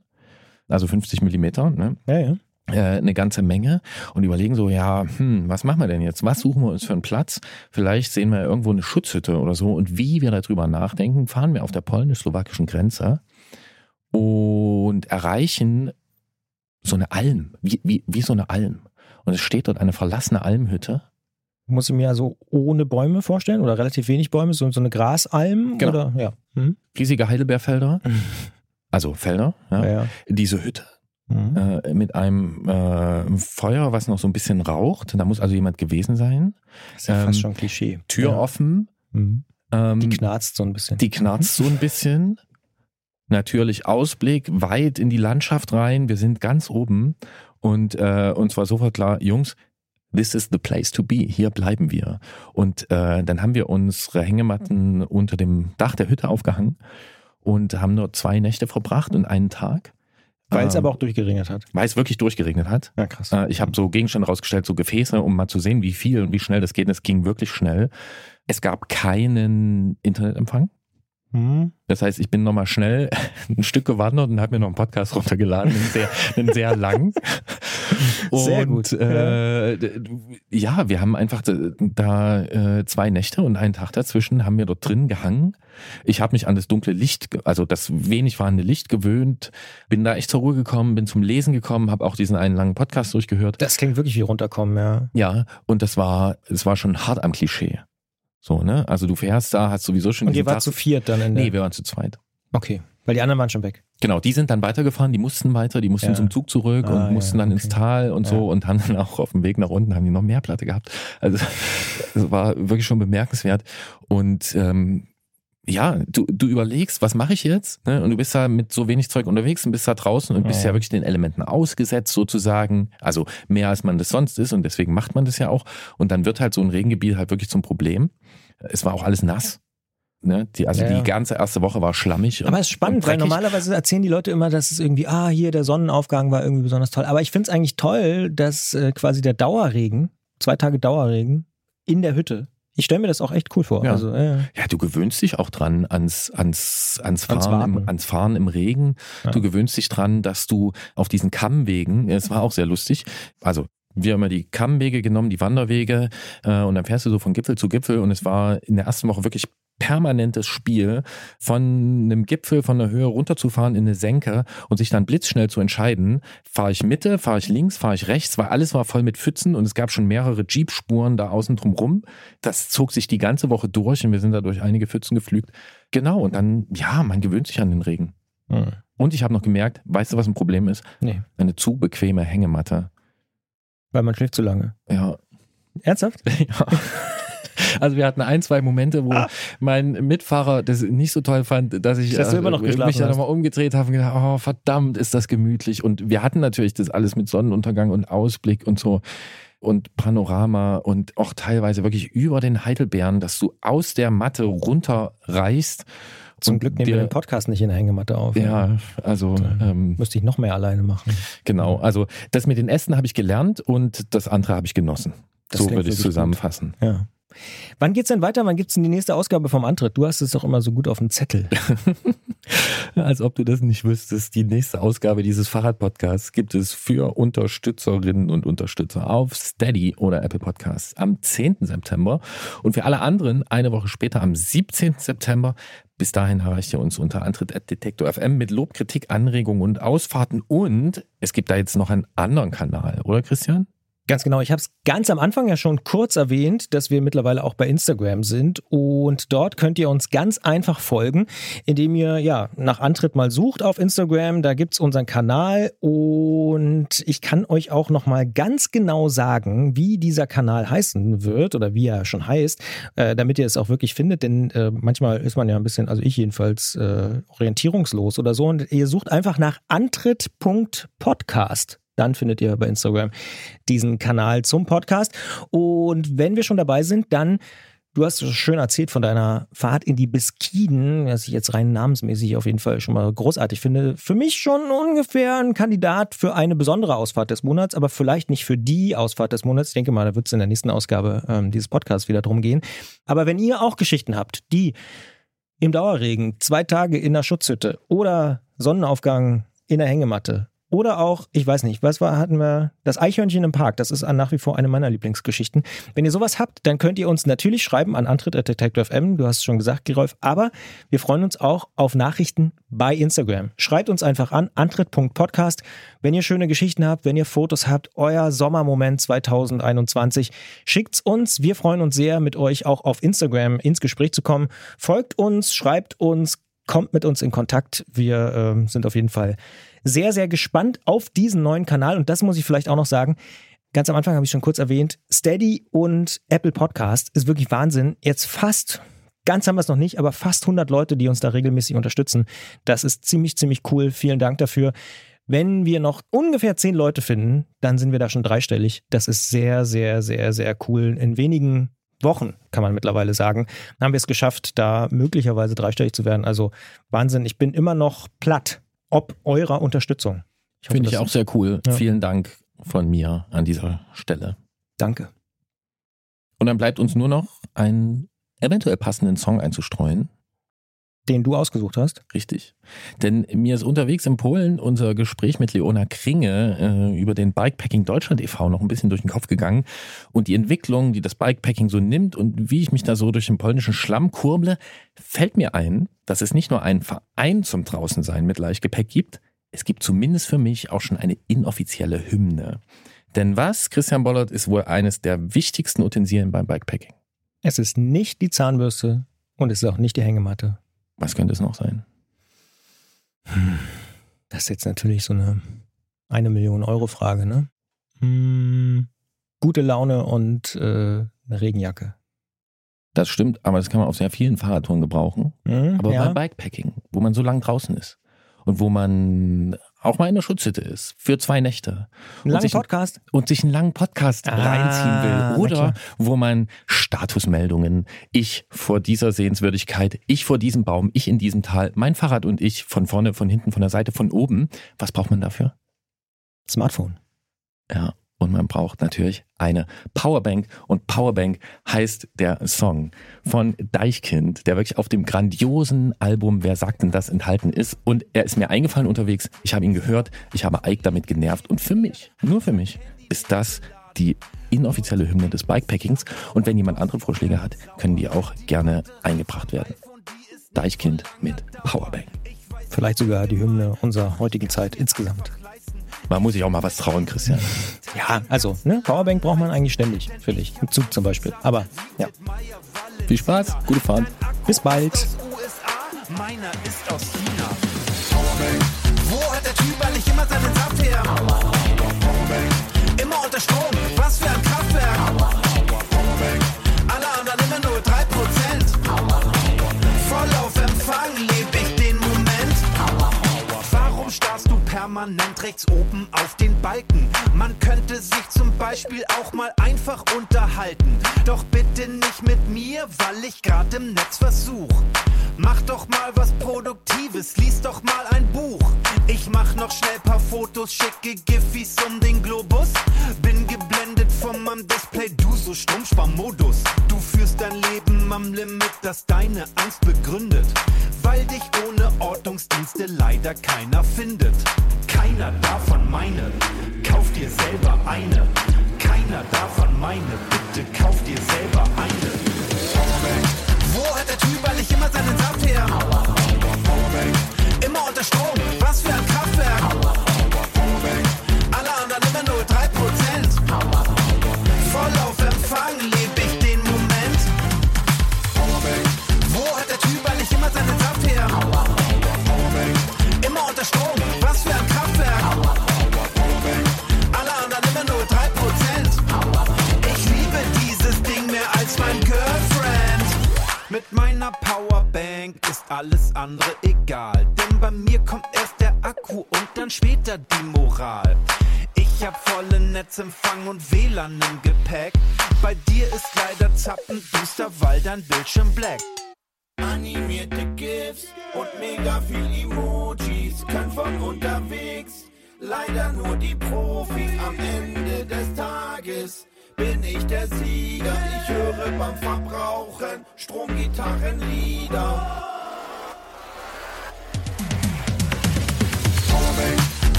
Also 50 Millimeter, ne? ja, ja. Äh, eine ganze Menge und überlegen so, ja, hm, was machen wir denn jetzt? Was suchen wir uns für einen Platz? Vielleicht sehen wir irgendwo eine Schutzhütte oder so. Und wie wir darüber nachdenken, fahren wir auf der polnisch-slowakischen Grenze und erreichen so eine Alm, wie, wie, wie so eine Alm. Und es steht dort eine verlassene Almhütte. Muss ich mir also ohne Bäume vorstellen oder relativ wenig Bäume, so, so eine Grasalm Genau. oder ja. Hm? Riesige Heidelbeerfelder, also Felder, ja. Ja, ja. diese Hütte Mhm. äh, mit einem äh, Feuer, was noch so ein bisschen raucht. Da muss also jemand gewesen sein. Das ist ja Ähm, fast schon Klischee. Tür ja. offen. Mhm. Ähm, Die knarzt so ein bisschen. Die knarzt so ein bisschen. Natürlich Ausblick weit in die Landschaft rein. Wir sind ganz oben und äh, uns war sofort klar, Jungs, this is the place to be. Hier bleiben wir. Und äh, dann haben wir unsere Hängematten unter dem Dach der Hütte aufgehangen und haben dort zwei Nächte verbracht und einen Tag. Weil es Ähm, aber auch durchgeregnet hat. weil es wirklich durchgeregnet hat. Ja, krass. Äh, Ich habe so Gegenstände rausgestellt, so Gefäße, um mal zu sehen, wie viel und wie schnell das geht. Und es ging wirklich schnell. Es gab keinen Internetempfang. Mhm. Das heißt, ich bin nochmal schnell ein Stück gewandert und habe mir noch einen Podcast runtergeladen, einen sehr, einen sehr lang. Sehr und, gut, Äh, ja, wir haben einfach da, äh, zwei Nächte und einen Tag dazwischen haben wir dort drin gehangen. Ich habe mich an das dunkle Licht, also das wenig vorhandene Licht gewöhnt, bin da echt zur Ruhe gekommen, bin zum Lesen gekommen, habe auch diesen einen langen Podcast durchgehört. Das klingt wirklich wie runterkommen, ja. Ja, und das war, es war schon hart am Klischee. So, ne? Also du fährst da, hast sowieso schon Und ihr wart zu viert dann in der. Nee, wir waren zu zweit. okay. Weil die anderen waren schon weg. Genau, die sind dann weitergefahren, die mussten weiter, die mussten Ja. zum Zug zurück Ah, und mussten ja, dann ins okay. Tal und so Ja. und haben dann auch auf dem Weg nach unten haben die noch mehr Platte gehabt. Also es war wirklich schon bemerkenswert. Und ähm, ja, du, du überlegst, was mache ich jetzt? Ne? Und du bist da mit so wenig Zeug unterwegs und bist da draußen und bist Ja. ja wirklich den Elementen ausgesetzt sozusagen. Also mehr als man das sonst ist und deswegen macht man das ja auch. Und dann wird halt so ein Regengebiet halt wirklich zum Problem. Es war auch alles nass. Ne? Die, also Ja, ja. die ganze erste Woche war schlammig. Aber es ist spannend, weil normalerweise erzählen die Leute immer, dass es irgendwie, ah, hier der Sonnenaufgang war irgendwie besonders toll. Aber ich finde es eigentlich toll, dass äh, quasi der Dauerregen, zwei Tage Dauerregen in der Hütte. Ich stelle mir das auch echt cool vor. Ja. Also, äh, Ja, du gewöhnst dich auch dran ans, ans, ans, Ans Fahren, im, Warten. ans Fahren im Regen. Du gewöhnst dich dran, dass du auf diesen Kammwegen, es war auch sehr lustig, also wir haben immer die Kammwege genommen, die Wanderwege äh, und dann fährst du so von Gipfel zu Gipfel und es war in der ersten Woche wirklich permanentes Spiel, von einem Gipfel von der Höhe runterzufahren in eine Senke und sich dann blitzschnell zu entscheiden, fahre ich Mitte, fahre ich links, fahre ich rechts, weil alles war voll mit Pfützen und es gab schon mehrere Jeep-Spuren da außen drum rum. Das zog sich die ganze Woche durch und wir sind da durch einige Pfützen geflügt. Genau, und dann, ja, man gewöhnt sich an den Regen. hm. Und ich habe noch gemerkt, weißt du, was ein Problem ist? nee, Eine zu bequeme Hängematte. Weil man schläft zu lange. Ja, Ernsthaft? ja. Also wir hatten ein, zwei Momente, wo mein Mitfahrer das nicht so toll fand, dass ich Dass noch mich hast. nochmal umgedreht habe und gedacht, oh verdammt, ist das gemütlich. Und wir hatten natürlich das alles mit Sonnenuntergang und Ausblick und so und Panorama und auch teilweise wirklich über den Heidelbeeren, dass du aus der Matte runterreichst. Zum Glück nehmen wir dir- den Podcast nicht in der Hängematte auf. Ja, also ähm, Müsste ich noch mehr alleine machen. genau. Also das mit den Ästen habe ich gelernt und das andere habe ich genossen. Das so würde ich es wirklich gut. zusammenfassen. Ja. Wann geht's denn weiter? Wann gibt's denn die nächste Ausgabe vom Antritt? Du hast es doch immer so gut auf dem Zettel. Als ob du das nicht wüsstest. Die nächste Ausgabe dieses Fahrradpodcasts gibt es für Unterstützerinnen und Unterstützer auf Steady oder Apple Podcasts am 10. September und für alle anderen eine Woche später am 17. September. Bis dahin erreicht ihr uns unter Antritt.detektor FM mit Lob, Kritik, Anregungen und Ausfahrten und es gibt da jetzt noch einen anderen Kanal, oder Christian? Ganz genau. Ich habe es ganz am Anfang ja schon kurz erwähnt, dass wir mittlerweile auch bei Instagram sind. Und dort könnt ihr uns ganz einfach folgen, indem ihr ja nach Antritt mal sucht auf Instagram. Da gibt's unseren Kanal. Und ich kann euch auch noch mal ganz genau sagen, wie dieser Kanal heißen wird oder wie er schon heißt, äh, damit ihr es auch wirklich findet. Denn äh, manchmal ist man ja ein bisschen, also ich jedenfalls, äh, orientierungslos oder so. Und ihr sucht einfach nach antritt.podcast. dann findet ihr bei Instagram diesen Kanal zum Podcast. Und wenn wir schon dabei sind, dann Du hast schön erzählt von deiner Fahrt in die Beskiden, was ich jetzt rein namensmäßig auf jeden Fall schon mal großartig finde. Für mich schon ungefähr ein Kandidat für eine besondere Ausfahrt des Monats, aber vielleicht nicht für die Ausfahrt des Monats. Ich denke mal, da wird es in der nächsten Ausgabe ähm, dieses Podcasts wieder drum gehen. Aber wenn ihr auch Geschichten habt, die im Dauerregen, zwei Tage in der Schutzhütte oder Sonnenaufgang in der Hängematte oder auch, ich weiß nicht, was war, hatten wir? Das Eichhörnchen im Park. Das ist nach wie vor eine meiner Lieblingsgeschichten. Wenn ihr sowas habt, dann könnt ihr uns natürlich schreiben an antritt.detector.fm. Du hast es schon gesagt, Gerolf. Aber wir freuen uns auch auf Nachrichten bei Instagram. Schreibt uns einfach an antritt.podcast. Wenn ihr schöne Geschichten habt, wenn ihr Fotos habt, euer Sommermoment 2021, schickt's uns. Wir freuen uns sehr, mit euch auch auf Instagram ins Gespräch zu kommen. Folgt uns, schreibt uns, kommt mit uns in Kontakt. Wir äh, sind auf jeden Fall sehr, sehr gespannt auf diesen neuen Kanal. Und das muss ich vielleicht auch noch sagen. Ganz am Anfang habe ich schon kurz erwähnt, Steady und Apple Podcast ist wirklich Wahnsinn. Jetzt fast, ganz haben wir es noch nicht, aber fast 100 Leute, die uns da regelmäßig unterstützen. Das ist ziemlich, ziemlich cool. Vielen Dank dafür. Wenn wir noch ungefähr zehn Leute finden, dann sind wir da schon dreistellig. Das ist sehr, sehr, sehr, sehr cool. In wenigen Wochen, kann man mittlerweile sagen, haben wir es geschafft, da möglicherweise dreistellig zu werden. Also Wahnsinn. Ich bin immer noch platt, ob eurer Unterstützung. Finde ich auch sehr cool. Ja. Vielen Dank von mir an dieser Stelle. Danke. Und dann bleibt uns nur noch einen eventuell passenden Song einzustreuen den du ausgesucht hast. Richtig. Denn mir ist unterwegs in Polen unser Gespräch mit Leona Kringe äh, über den Bikepacking Deutschland e.V. noch ein bisschen durch den Kopf gegangen und die Entwicklung, die das Bikepacking so nimmt und wie ich mich da so durch den polnischen Schlamm kurble, fällt mir ein, dass es nicht nur einen Verein zum Draußensein mit Leichtgepäck gibt, es gibt zumindest für mich auch schon eine inoffizielle Hymne. Denn was, Christian Bollert, ist wohl eines der wichtigsten Utensilien beim Bikepacking? Es ist nicht die Zahnbürste und es ist auch nicht die Hängematte. Was könnte es noch sein? Das ist jetzt natürlich so eine eine Million Euro Frage, ne? Hm, gute Laune und äh, eine Regenjacke. Das stimmt, aber das kann man auf sehr vielen Fahrradtouren gebrauchen. Mhm, aber ja. beim Bikepacking, wo man so lang draußen ist und wo man auch mal in der Schutzhütte ist für zwei Nächte. Ein langen Podcast? Und sich einen langen Podcast ah, reinziehen will. Oder wo man Statusmeldungen, ich vor dieser Sehenswürdigkeit, ich vor diesem Baum, ich in diesem Tal, mein Fahrrad und ich von vorne, von hinten, von der Seite, von oben. Was braucht man dafür? Smartphone. Ja, und man braucht natürlich eine Powerbank. Und Powerbank heißt der Song von Deichkind, der wirklich auf dem grandiosen Album Wer sagt denn das enthalten ist. Und er ist mir eingefallen unterwegs. Ich habe ihn gehört. Ich habe Ike damit genervt. Und für mich, nur für mich, ist das die inoffizielle Hymne des Bikepackings. Und wenn jemand andere Vorschläge hat, können die auch gerne eingebracht werden. Deichkind mit Powerbank. Vielleicht sogar die Hymne unserer heutigen Zeit insgesamt. Man muss sich auch mal was trauen, Christian. Ja, also, ne, Powerbank braucht man eigentlich ständig, finde ich. Im Zug zum Beispiel. Aber, ja. Viel Spaß, gute Fahrt. Bis bald. Meiner ist aus China. Powerbank. Wo hat der Typ eigentlich immer seinen Saft her? Powerbank. Immer unter Strom. Was für ein permanent rechts oben auf den Balken. Man könnte sich zum Beispiel auch mal einfach unterhalten. Doch bitte nicht mit mir, weil ich gerade im Netz versuch. Mach doch mal was Produktives, lies doch mal ein Buch. Ich mach noch schnell paar Fotos, schicke Giffys um den Globus. Bin geblendet von meinem Display, du so Stromsparmodus. Du führst dein Leben am Limit, das deine Angst begründet. Weil dich ohne Ortungsdienste leider keiner findet. Keiner davon meine, kauf dir selber eine. Keiner davon meine,